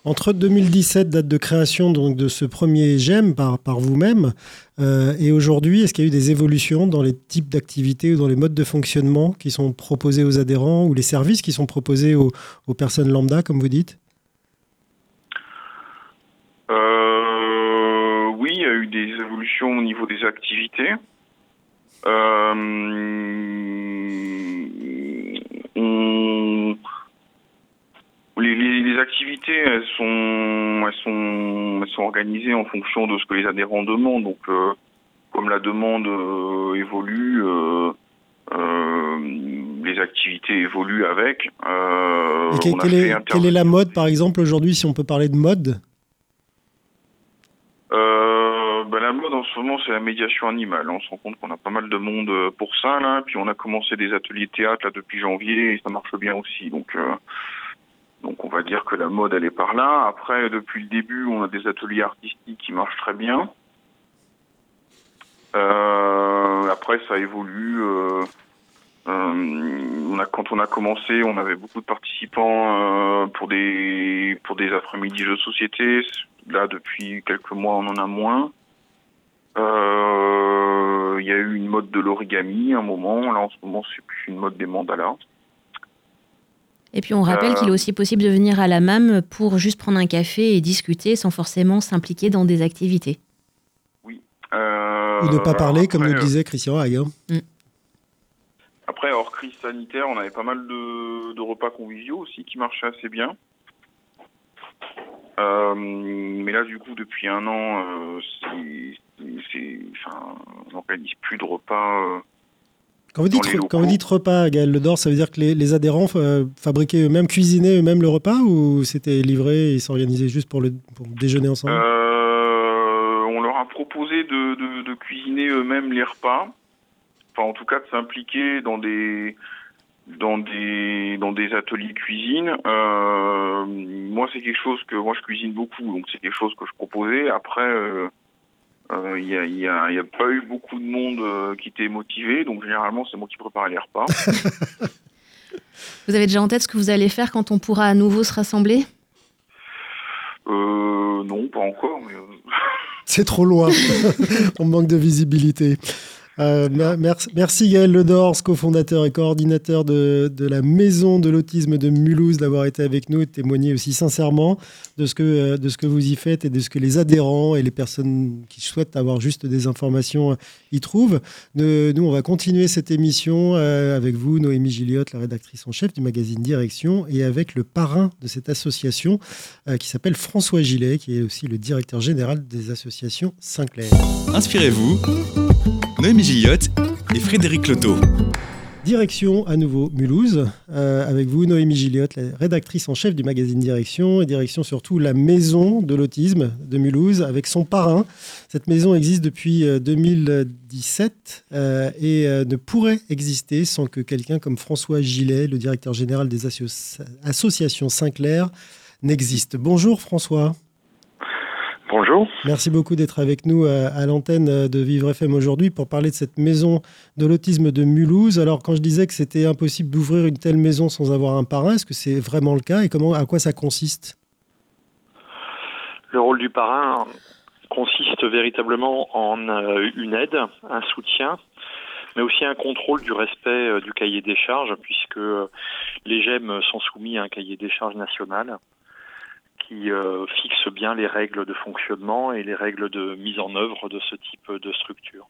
Entre 2017, date de création donc, de ce premier GEM par, vous-même, euh, et aujourd'hui, est-ce qu'il y a eu des évolutions dans les types d'activités ou dans les modes de fonctionnement qui sont proposés aux adhérents ou les services qui sont proposés aux, personnes lambda, comme vous dites? Euh, Oui, il y a eu des évolutions au niveau des activités. Euh, on les, activités, elles sont, elles sont, elles sont organisées en fonction de ce que les adhérents demandent. Donc, euh, comme la demande euh, évolue, euh, les activités évoluent avec. quelle, est, quelle, est, la mode, par exemple, aujourd'hui, si on peut parler de mode? Ben, la mode en ce moment, c'est la médiation animale. On se rend compte qu'on a pas mal de monde pour ça, là. Puis on a commencé des ateliers théâtre là, depuis janvier et ça marche bien aussi. Donc, donc on va dire que la mode elle est par là. Après depuis le début on a des ateliers artistiques qui marchent très bien. Euh, après ça évolue. Euh, euh, quand on a commencé, on avait beaucoup de participants pour des pour des après-midi jeux de société. Là depuis quelques mois on en a moins. Il y a eu une mode de l'origami à un moment. Là en ce moment c'est plus une mode des mandalas. Et puis on rappelle qu'il est euh. aussi possible de venir à la MAM pour juste prendre un café et discuter sans forcément s'impliquer dans des activités. Oui. Euh, Ou ne pas parler, comme le disait Christian Hague. Hein. Mm. Après, hors crise sanitaire, on avait pas mal de, repas conviviaux aussi qui marchaient assez bien. Euh, mais là, du coup, depuis un an, on n'organise plus de repas quand vous dites, quand vous dites repas, Gaël Ledor, ça veut dire que les, adhérents euh, fabriquaient eux-mêmes, cuisinaient eux-mêmes le repas ou c'était livré et ils s'organisaient juste pour, le, déjeuner ensemble? Euh, On leur a proposé de, cuisiner eux-mêmes les repas. Enfin, en tout cas, de s'impliquer dans des, dans des dans des ateliers cuisine. Euh, moi, c'est quelque chose que moi je cuisine beaucoup, donc c'est quelque chose que je proposais. Après, il euh, n'y a, a, pas eu beaucoup de monde euh, qui était motivé, donc généralement c'est moi qui prépare les repas. vous avez déjà en tête ce que vous allez faire quand on pourra à nouveau se rassembler? Euh, Non, pas encore. Mais... c'est trop loin. on manque de visibilité. Euh, merci, merci Gaël Ledors, cofondateur et coordinateur de, de, la Maison de l'Autisme de Mulhouse, d'avoir été avec nous et de témoigner aussi sincèrement de ce, que, euh, de ce que vous y faites et de ce que les adhérents et les personnes qui souhaitent avoir juste des informations euh, y trouvent. nous, on va continuer cette émission avec vous, Noémie Gilliotte, la rédactrice en chef du magazine Direction, et avec le parrain de cette association qui s'appelle François Gillet, qui est aussi le directeur général des associations Sinclair. Inspirez-vous Noémie Gillotte et Frédéric Loto. Direction à nouveau Mulhouse, euh, avec vous Noémie Gilliotte, la rédactrice en chef du magazine Direction, et direction surtout la maison de l'autisme de Mulhouse, avec son parrain. Cette maison existe depuis 2017 euh, euh, et ne pourrait exister sans que quelqu'un comme François Gillet, le directeur général des associations Sinclair, n'existe. Bonjour François. Bonjour. Merci beaucoup d'être avec nous euh, à, l'antenne euh, de Vivre FM aujourd'hui pour parler de cette maison de l'autisme de Mulhouse. Alors, quand je disais que c'était impossible d'ouvrir une telle maison sans avoir un parrain, est-ce que c'est vraiment le cas et comment, à quoi ça consiste? Le rôle du parrain consiste véritablement en euh, une aide, un soutien, mais aussi un contrôle du respect du cahier des charges, puisque les GEM sont soumis à un cahier des charges national qui euh, fixe bien les règles de fonctionnement et les règles de mise en œuvre de ce type de structure.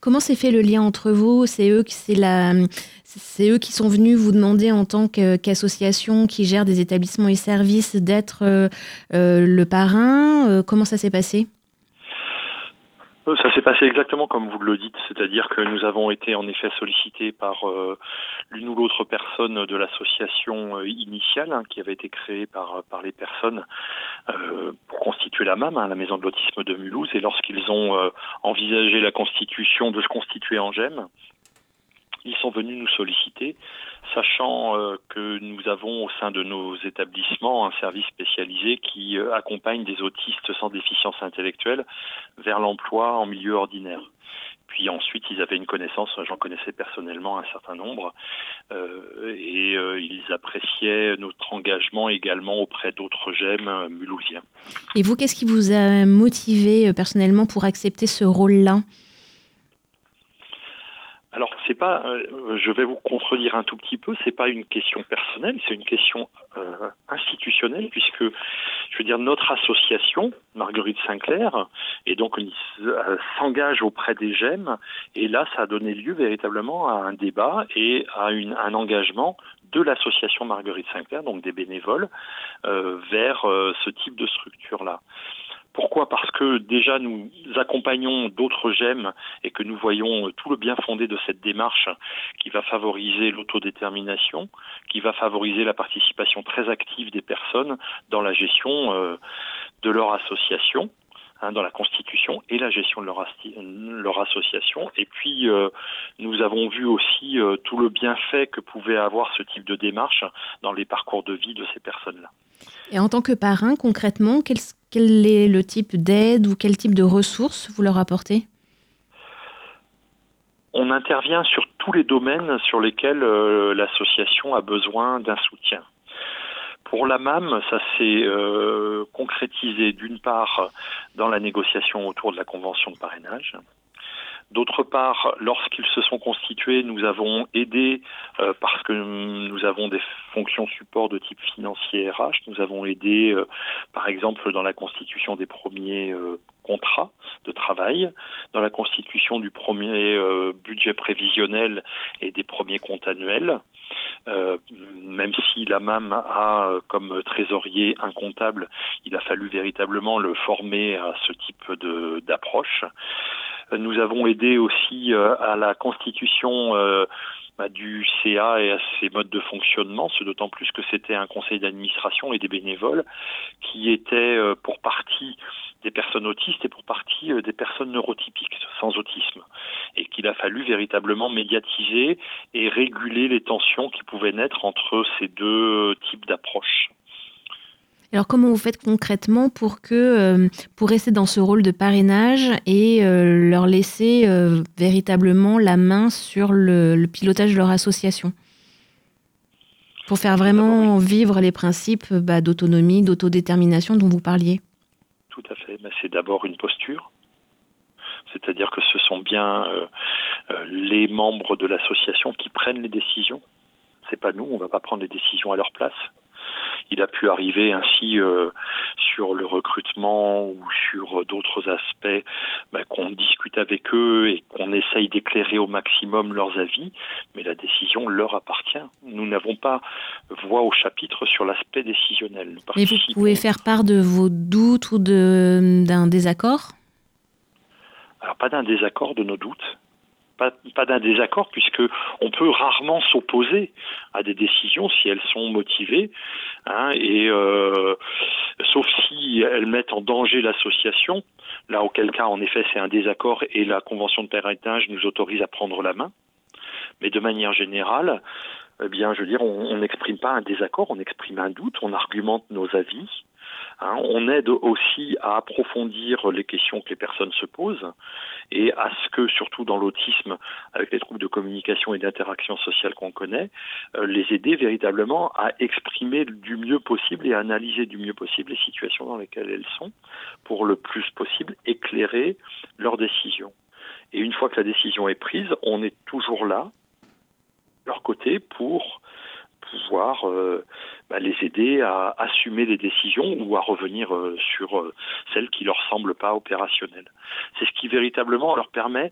Comment s'est fait le lien entre vous? C'est eux, eux qui sont venus vous demander en tant qu'association qui gère des établissements et services d'être euh, euh, le parrain. comment ça s'est passé? Ça s'est passé exactement comme vous le dites, c'est-à-dire que nous avons été en effet sollicités par euh, l'une ou l'autre personne de l'association euh, initiale hein, qui avait été créée par, par les personnes pour constituer la MAM, hein, la Maison de l'Autisme de Mulhouse, et lorsqu'ils ont envisagé la constitution de se constituer en GEM, ils sont venus nous solliciter, sachant euh, que nous avons au sein de nos établissements un service spécialisé qui euh, accompagne des autistes sans déficience intellectuelle vers l'emploi en milieu ordinaire. Puis ensuite, ils avaient une connaissance, j'en connaissais personnellement un certain nombre, euh, et ils appréciaient notre engagement également auprès d'autres GEM mulhousiens. Et vous, qu'est-ce qui vous a motivé personnellement pour accepter ce rôle-là? Alors c'est pas, euh, je vais vous contredire un tout petit peu, c'est pas une question personnelle, c'est une question euh, institutionnelle puisque, je veux dire, notre association, Marguerite Sinclair, et donc euh, s'engage auprès des GEM, et là ça a donné lieu véritablement à un débat et à une, un engagement de l'association Marguerite Sinclair, donc des bénévoles, vers ce type de structure-là. Pourquoi? Parce que déjà nous accompagnons d'autres GEM et que nous voyons tout le bien fondé de cette démarche qui va favoriser l'autodétermination, qui va favoriser la participation très active des personnes dans la gestion euh, de leur association. Hein, dans la constitution et la gestion de leur, association. Et puis, euh, nous avons vu aussi euh, tout le bienfait que pouvait avoir ce type de démarche dans les parcours de vie de ces personnes-là. Et en tant que parrain, concrètement, quel, quel est le type d'aide ou quel type de ressources vous leur apportez? On intervient sur tous les domaines sur lesquels euh, l'association a besoin d'un soutien. Pour la MAM, ça s'est euh, concrétisé d'une part dans la négociation autour de la convention de parrainage, D'autre part, lorsqu'ils se sont constitués, nous avons aidé, euh, parce que nous avons des fonctions support de type financier RH, nous avons aidé, euh, par exemple, dans la constitution des premiers euh, contrats de travail, dans la constitution du premier budget prévisionnel et des premiers comptes annuels. même si la MAM a comme trésorier un comptable, il a fallu véritablement le former à ce type d'approche. Nous avons aidé aussi euh, à la constitution euh, bah, du CA et à ses modes de fonctionnement, ce d'autant plus que c'était un conseil d'administration et des bénévoles qui étaient euh, pour partie des personnes autistes et pour partie des personnes neurotypiques sans autisme et qu'il a fallu véritablement médiatiser et réguler les tensions qui pouvaient naître entre ces deux types d'approches. Alors comment vous faites concrètement pour que euh, pour rester dans ce rôle de parrainage et euh, leur laisser euh, véritablement la main sur le, pilotage de leur association? Pour faire vraiment vivre les principes bah, d'autonomie, d'autodétermination dont vous parliez Tout à fait. C'est d'abord une posture. C'est-à-dire que ce sont bien les membres de l'association qui prennent les décisions. C'est pas nous, on ne va pas prendre les décisions à leur place il a pu arriver ainsi euh, sur le recrutement ou sur d'autres aspects bah, qu'on discute avec eux et qu'on essaye d'éclairer au maximum leurs avis, mais la décision leur appartient. Nous n'avons pas voix au chapitre sur l'aspect décisionnel. Mais vous pouvez faire part de vos doutes ou d'un désaccord? Alors pas d'un désaccord, de nos doutes pas, d'un désaccord, puisque on peut rarement s'opposer à des décisions si elles sont motivées, hein, et euh, sauf si elles mettent en danger l'association. Là, auquel cas, en effet, c'est un désaccord et la convention de parentage nous autorise à prendre la main. Mais de manière générale, eh bien, je veux dire, on n'exprime pas un désaccord, on exprime un doute, on argumente nos avis, Hein, on aide aussi à approfondir les questions que les personnes se posent et à ce que, surtout dans l'autisme, avec les troubles de communication et d'interaction sociale qu'on connaît, euh, les aider véritablement à exprimer du mieux possible et à analyser du mieux possible les situations dans lesquelles elles sont pour le plus possible éclairer leurs décisions. Et une fois que la décision est prise, on est toujours là, de leur côté, pour pouvoir euh, bah, les aider à assumer les décisions ou à revenir euh, sur euh, celles qui leur semblent pas opérationnelles. C'est ce qui véritablement leur permet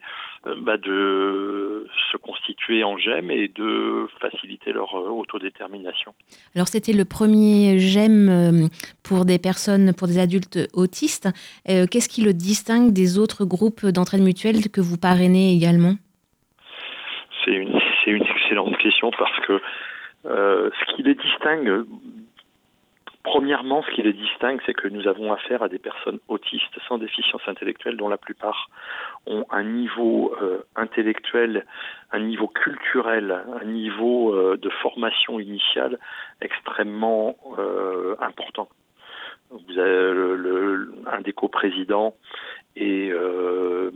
bah, de se constituer en GEM et de faciliter leur autodétermination. Alors c'était le premier GEM pour des personnes, pour des adultes autistes. Qu'est-ce qui le distingue des autres groupes d'entraide mutuelle que vous parrainez également? C'est une, une excellente question parce que euh, ce qui les distingue Premièrement, ce qui les distingue, c'est que nous avons affaire à des personnes autistes sans déficience intellectuelle, dont la plupart ont un niveau euh, intellectuel, un niveau culturel, un niveau euh, de formation initiale extrêmement important. Un des coprésidents euh,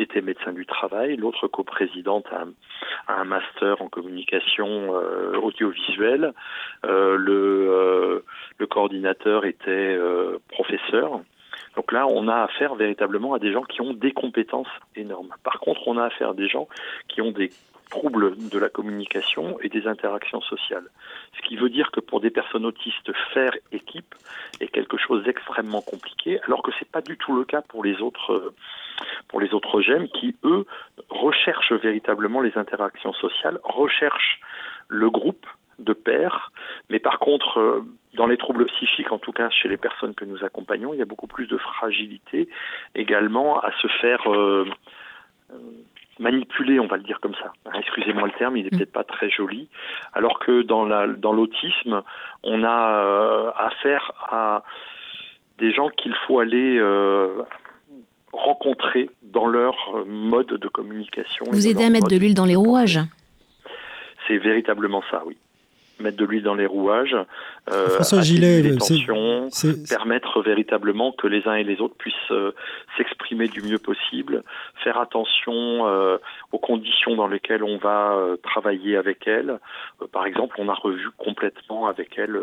était médecin du travail. L'autre coprésidente a, un master en communication euh, audiovisuelle. Euh, le, le, coordinateur était professeur. Donc là, on a affaire véritablement à des gens qui ont des compétences énormes. Par contre, on a affaire à des gens qui ont des troubles de la communication et des interactions sociales. Ce qui veut dire que pour des personnes autistes, faire équipe est quelque chose d'extrêmement compliqué, alors que c'est pas du tout le cas pour les autres pour les autres gemmes qui eux recherchent véritablement les interactions sociales, recherchent le groupe de pairs, mais par contre dans les troubles psychiques, en tout cas chez les personnes que nous accompagnons, il y a beaucoup plus de fragilité également à se faire euh, manipulé, on va le dire comme ça. Excusez-moi le terme, il n'est mm. peut-être pas très joli. Alors que dans la dans l'autisme, on a euh, affaire à des gens qu'il faut aller euh, rencontrer dans leur mode de communication. Vous aidez à mettre de l'huile dans les rouages? C'est véritablement ça, oui mettre de l'huile dans les rouages, euh, François Gilet, les tensions, permettre véritablement que les uns et les autres puissent euh, s'exprimer du mieux possible, faire attention euh, aux conditions dans lesquelles on va euh, travailler avec elles. Par exemple, on a revu complètement avec elles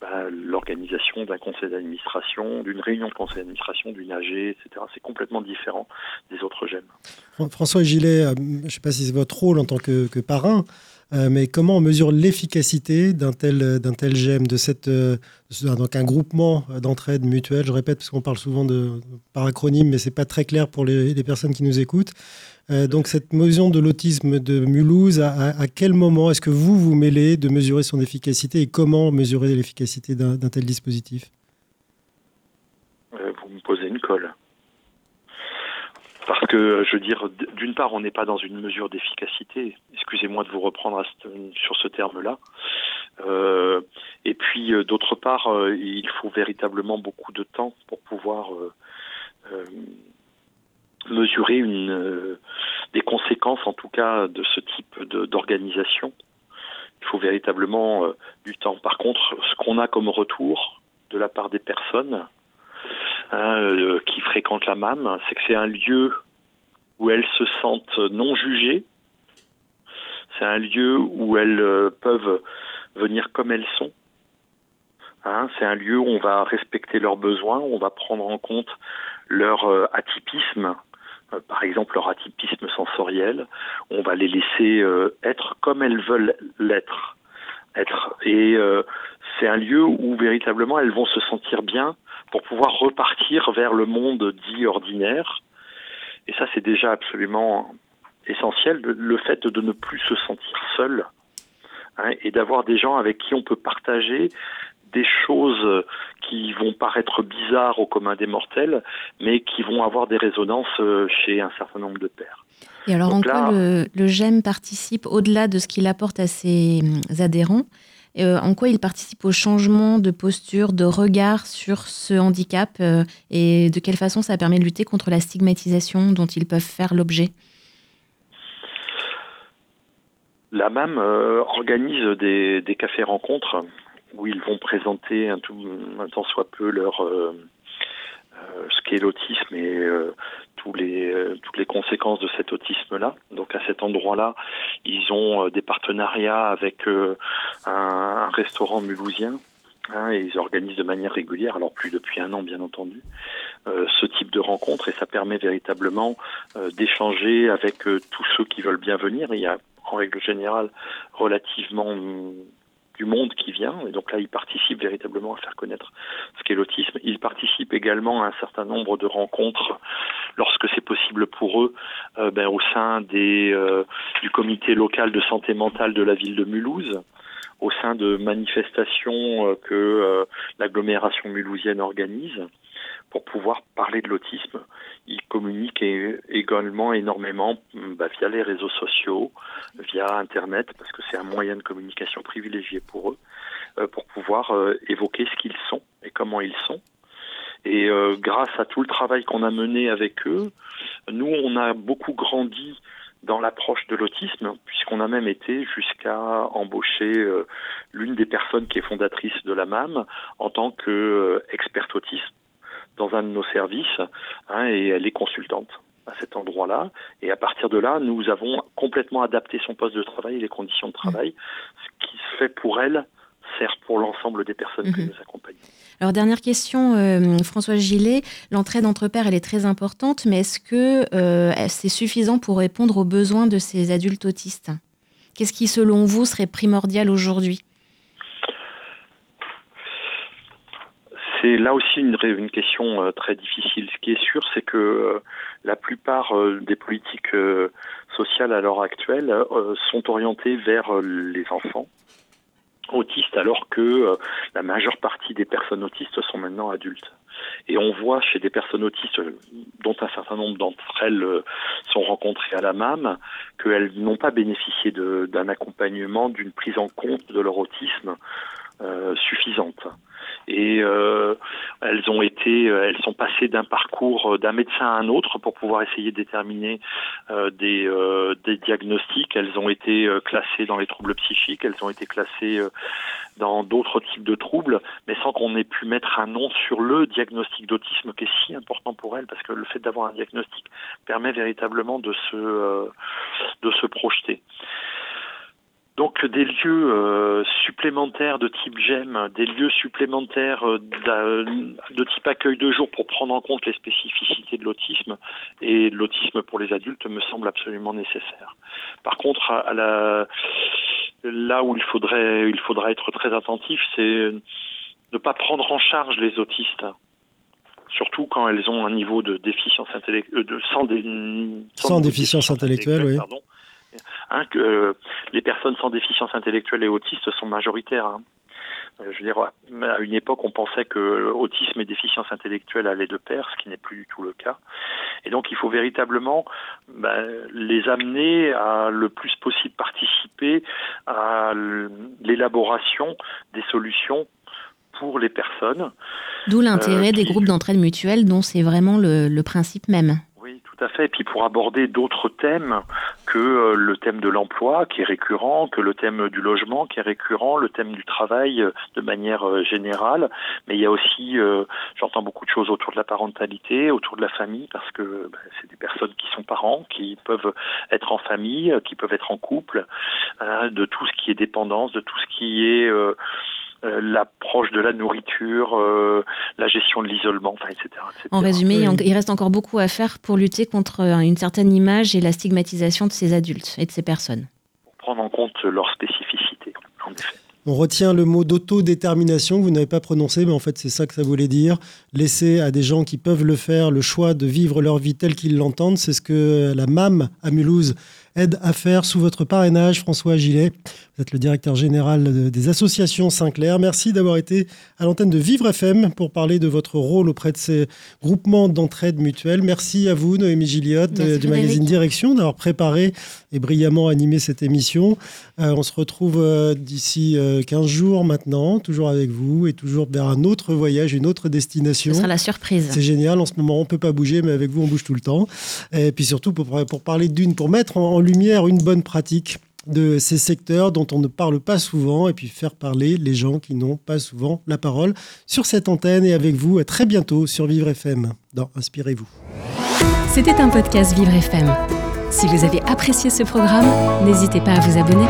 bah, l'organisation d'un conseil d'administration, d'une réunion de conseil d'administration, d'une AG, etc. C'est complètement différent des autres gènes. François Gilet, je ne sais pas si c'est votre rôle en tant que, que parrain, euh, mais comment on mesure l'efficacité d'un tel, d'un tel GEM, de cette, euh, donc un groupement d'entraide mutuelle, je répète, parce qu'on parle souvent de, par acronyme, mais ce n'est pas très clair pour les, personnes qui nous écoutent. Euh, donc cette mesure de l'autisme de Mulhouse, à, quel moment est-ce que vous vous mêlez de mesurer son efficacité et comment mesurer l'efficacité d'un tel dispositif Vous me posez une colle. Parce que, je veux dire, d'une part, on n'est pas dans une mesure d'efficacité. Excusez-moi de vous reprendre à ce, sur ce terme-là. Euh, et puis, euh, d'autre part, euh, il faut véritablement beaucoup de temps pour pouvoir mesurer des conséquences, en tout cas, de ce type d'organisation. Il faut véritablement du temps. Par contre, ce qu'on a comme retour de la part des personnes, hein, euh, qui fréquentent la MAM, c'est que c'est un lieu où elles se sentent non jugées. C'est un lieu où elles euh, peuvent venir comme elles sont. Hein, c'est un lieu où on va respecter leurs besoins, on va prendre en compte leur euh, atypisme, par exemple leur atypisme sensoriel. On va les laisser être comme elles veulent l'être. Être. Et c'est un lieu où véritablement elles vont se sentir bien pour pouvoir repartir vers le monde dit ordinaire. Et ça, c'est déjà absolument essentiel, le fait de ne plus se sentir seul hein, et d'avoir des gens avec qui on peut partager des choses qui vont paraître bizarres au commun des mortels, mais qui vont avoir des résonances euh, chez un certain nombre de pères. Et alors, Donc en là, quoi le, le GEM participe au-delà de ce qu'il apporte à ses adhérents? Euh, en quoi il participe au changement de posture, de regard sur ce handicap euh, et de quelle façon ça permet de lutter contre la stigmatisation dont ils peuvent faire l'objet? La MAM euh, organise des, des cafés rencontres où ils vont présenter un, tout, un tant soit peu leur ce qu'est l'autisme et les, toutes les conséquences de cet autisme-là. Donc à cet endroit-là, ils ont des partenariats avec un, restaurant mulhousien. Hein, et ils organisent de manière régulière, alors plus depuis un an bien entendu, euh, ce type de rencontre et ça permet véritablement euh, d'échanger avec tous ceux qui veulent bien venir. Il y a en règle générale relativement du monde qui vient, et donc là, ils participent véritablement à faire connaître ce qu'est l'autisme. Ils participent également à un certain nombre de rencontres, lorsque c'est possible pour eux, euh, ben, au sein euh, du comité local de santé mentale de la ville de Mulhouse, au sein de manifestations euh, que l'agglomération mulhousienne organise pour pouvoir parler de l'autisme. Ils communiquent également énormément bah, via les réseaux sociaux, via Internet, parce que c'est un moyen de communication privilégié pour eux. pour pouvoir évoquer ce qu'ils sont et comment ils sont. Et grâce à tout le travail qu'on a mené avec eux, nous, on a beaucoup grandi dans l'approche de l'autisme, puisqu'on a même été jusqu'à embaucher euh, l'une des personnes qui est fondatrice de la MAM en tant qu'experte euh, autisme dans un de nos services, hein, et elle est consultante à cet endroit-là. Et à partir de là, nous avons complètement adapté son poste de travail et les conditions de travail, ce qui se fait pour elle sert pour l'ensemble des personnes que mhm. nous accompagnons. Alors dernière question, euh, François Gillet, l'entraide entre pairs, elle est très importante, mais est-ce que euh, c'est suffisant pour répondre aux besoins de ces adultes autistes? Qu'est-ce qui, selon vous, serait primordial aujourd'hui? C'est là aussi une, une question euh, très difficile. Ce qui est sûr, c'est que la plupart des politiques sociales à l'heure actuelle sont orientées vers les enfants autistes alors que euh, la majeure partie des personnes autistes sont maintenant adultes. Et on voit chez des personnes autistes, dont un certain nombre d'entre elles euh, sont rencontrées à la MAM, qu'elles n'ont pas bénéficié d'un accompagnement, d'une prise en compte de leur autisme euh, suffisante et euh, elles ont été, euh, elles sont passées d'un parcours euh, d'un médecin à un autre pour pouvoir essayer de déterminer des, des diagnostics. Elles ont été classées dans les troubles psychiques, elles ont été classées dans d'autres types de troubles, mais sans qu'on ait pu mettre un nom sur le diagnostic d'autisme qui est si important pour elles, parce que le fait d'avoir un diagnostic permet véritablement de se de se projeter. Donc des lieux euh, supplémentaires de type GEM, des lieux supplémentaires euh, de type accueil de jour pour prendre en compte les spécificités de l'autisme et l'autisme pour les adultes me semble absolument nécessaire. Par contre, à la, là où il faudrait, il faudra être très attentif, c'est ne pas prendre en charge les autistes surtout quand elles ont un niveau de déficience intellectuelle, euh, sans, sans, déficience intellectuelle, oui. Hein, que euh, les personnes sans déficience intellectuelle et autistes sont majoritaires. Hein. Euh, je veux dire, à une époque, on pensait que autisme et déficience intellectuelle allaient de pair, ce qui n'est plus du tout le cas. Et donc, il faut véritablement ben, les amener à le plus possible participer à l'élaboration des solutions pour les personnes. D'où l'intérêt euh, des groupes d'entraide mutuelle, dont c'est vraiment le principe même. Tout à fait. Et puis pour aborder d'autres thèmes que euh, le thème de l'emploi qui est récurrent, que le thème du logement qui est récurrent, le thème du travail euh, de manière euh, générale. Mais il y a aussi, j'entends beaucoup de choses autour de la parentalité, autour de la famille, parce que ben, c'est des personnes qui sont parents, qui peuvent être en famille, qui peuvent être en couple, hein, de tout ce qui est dépendance, de tout ce qui est euh, l'approche de la nourriture, euh, la gestion de l'isolement, enfin, etc., En résumé, il reste encore beaucoup à faire pour lutter contre euh, une certaine image et la stigmatisation de ces adultes et de ces personnes. Pour prendre en compte leurs spécificités, en effet. On retient le mot d'autodétermination que vous n'avez pas prononcé, mais en fait c'est ça que ça voulait dire. Laisser à des gens qui peuvent le faire le choix de vivre leur vie telle qu'ils l'entendent, c'est ce que la MAM à Mulhouse aide à faire sous votre parrainage, François Gillet. Vous êtes le directeur général des associations Sinclair. Merci d'avoir été à l'antenne de Vivre FM pour parler de votre rôle auprès de ces groupements d'entraide mutuelle. Merci à vous, Noémie Gilliot, euh, du magazine Direction, d'avoir préparé et brillamment animé cette émission. Euh, on se retrouve euh, d'ici 15 jours maintenant, toujours avec vous et toujours vers un autre voyage, une autre destination. Ce sera la surprise. C'est génial. En ce moment, on ne peut pas bouger, mais avec vous, on bouge tout le temps. Et puis surtout, pour, pour parler d'une, pour mettre en lumière une bonne pratique de ces secteurs dont on ne parle pas souvent et puis faire parler les gens qui n'ont pas souvent la parole sur cette antenne et avec vous à très bientôt sur Vivre FM dans Inspirez-vous. C'était un podcast Vivre FM. Si vous avez apprécié ce programme, n'hésitez pas à vous abonner.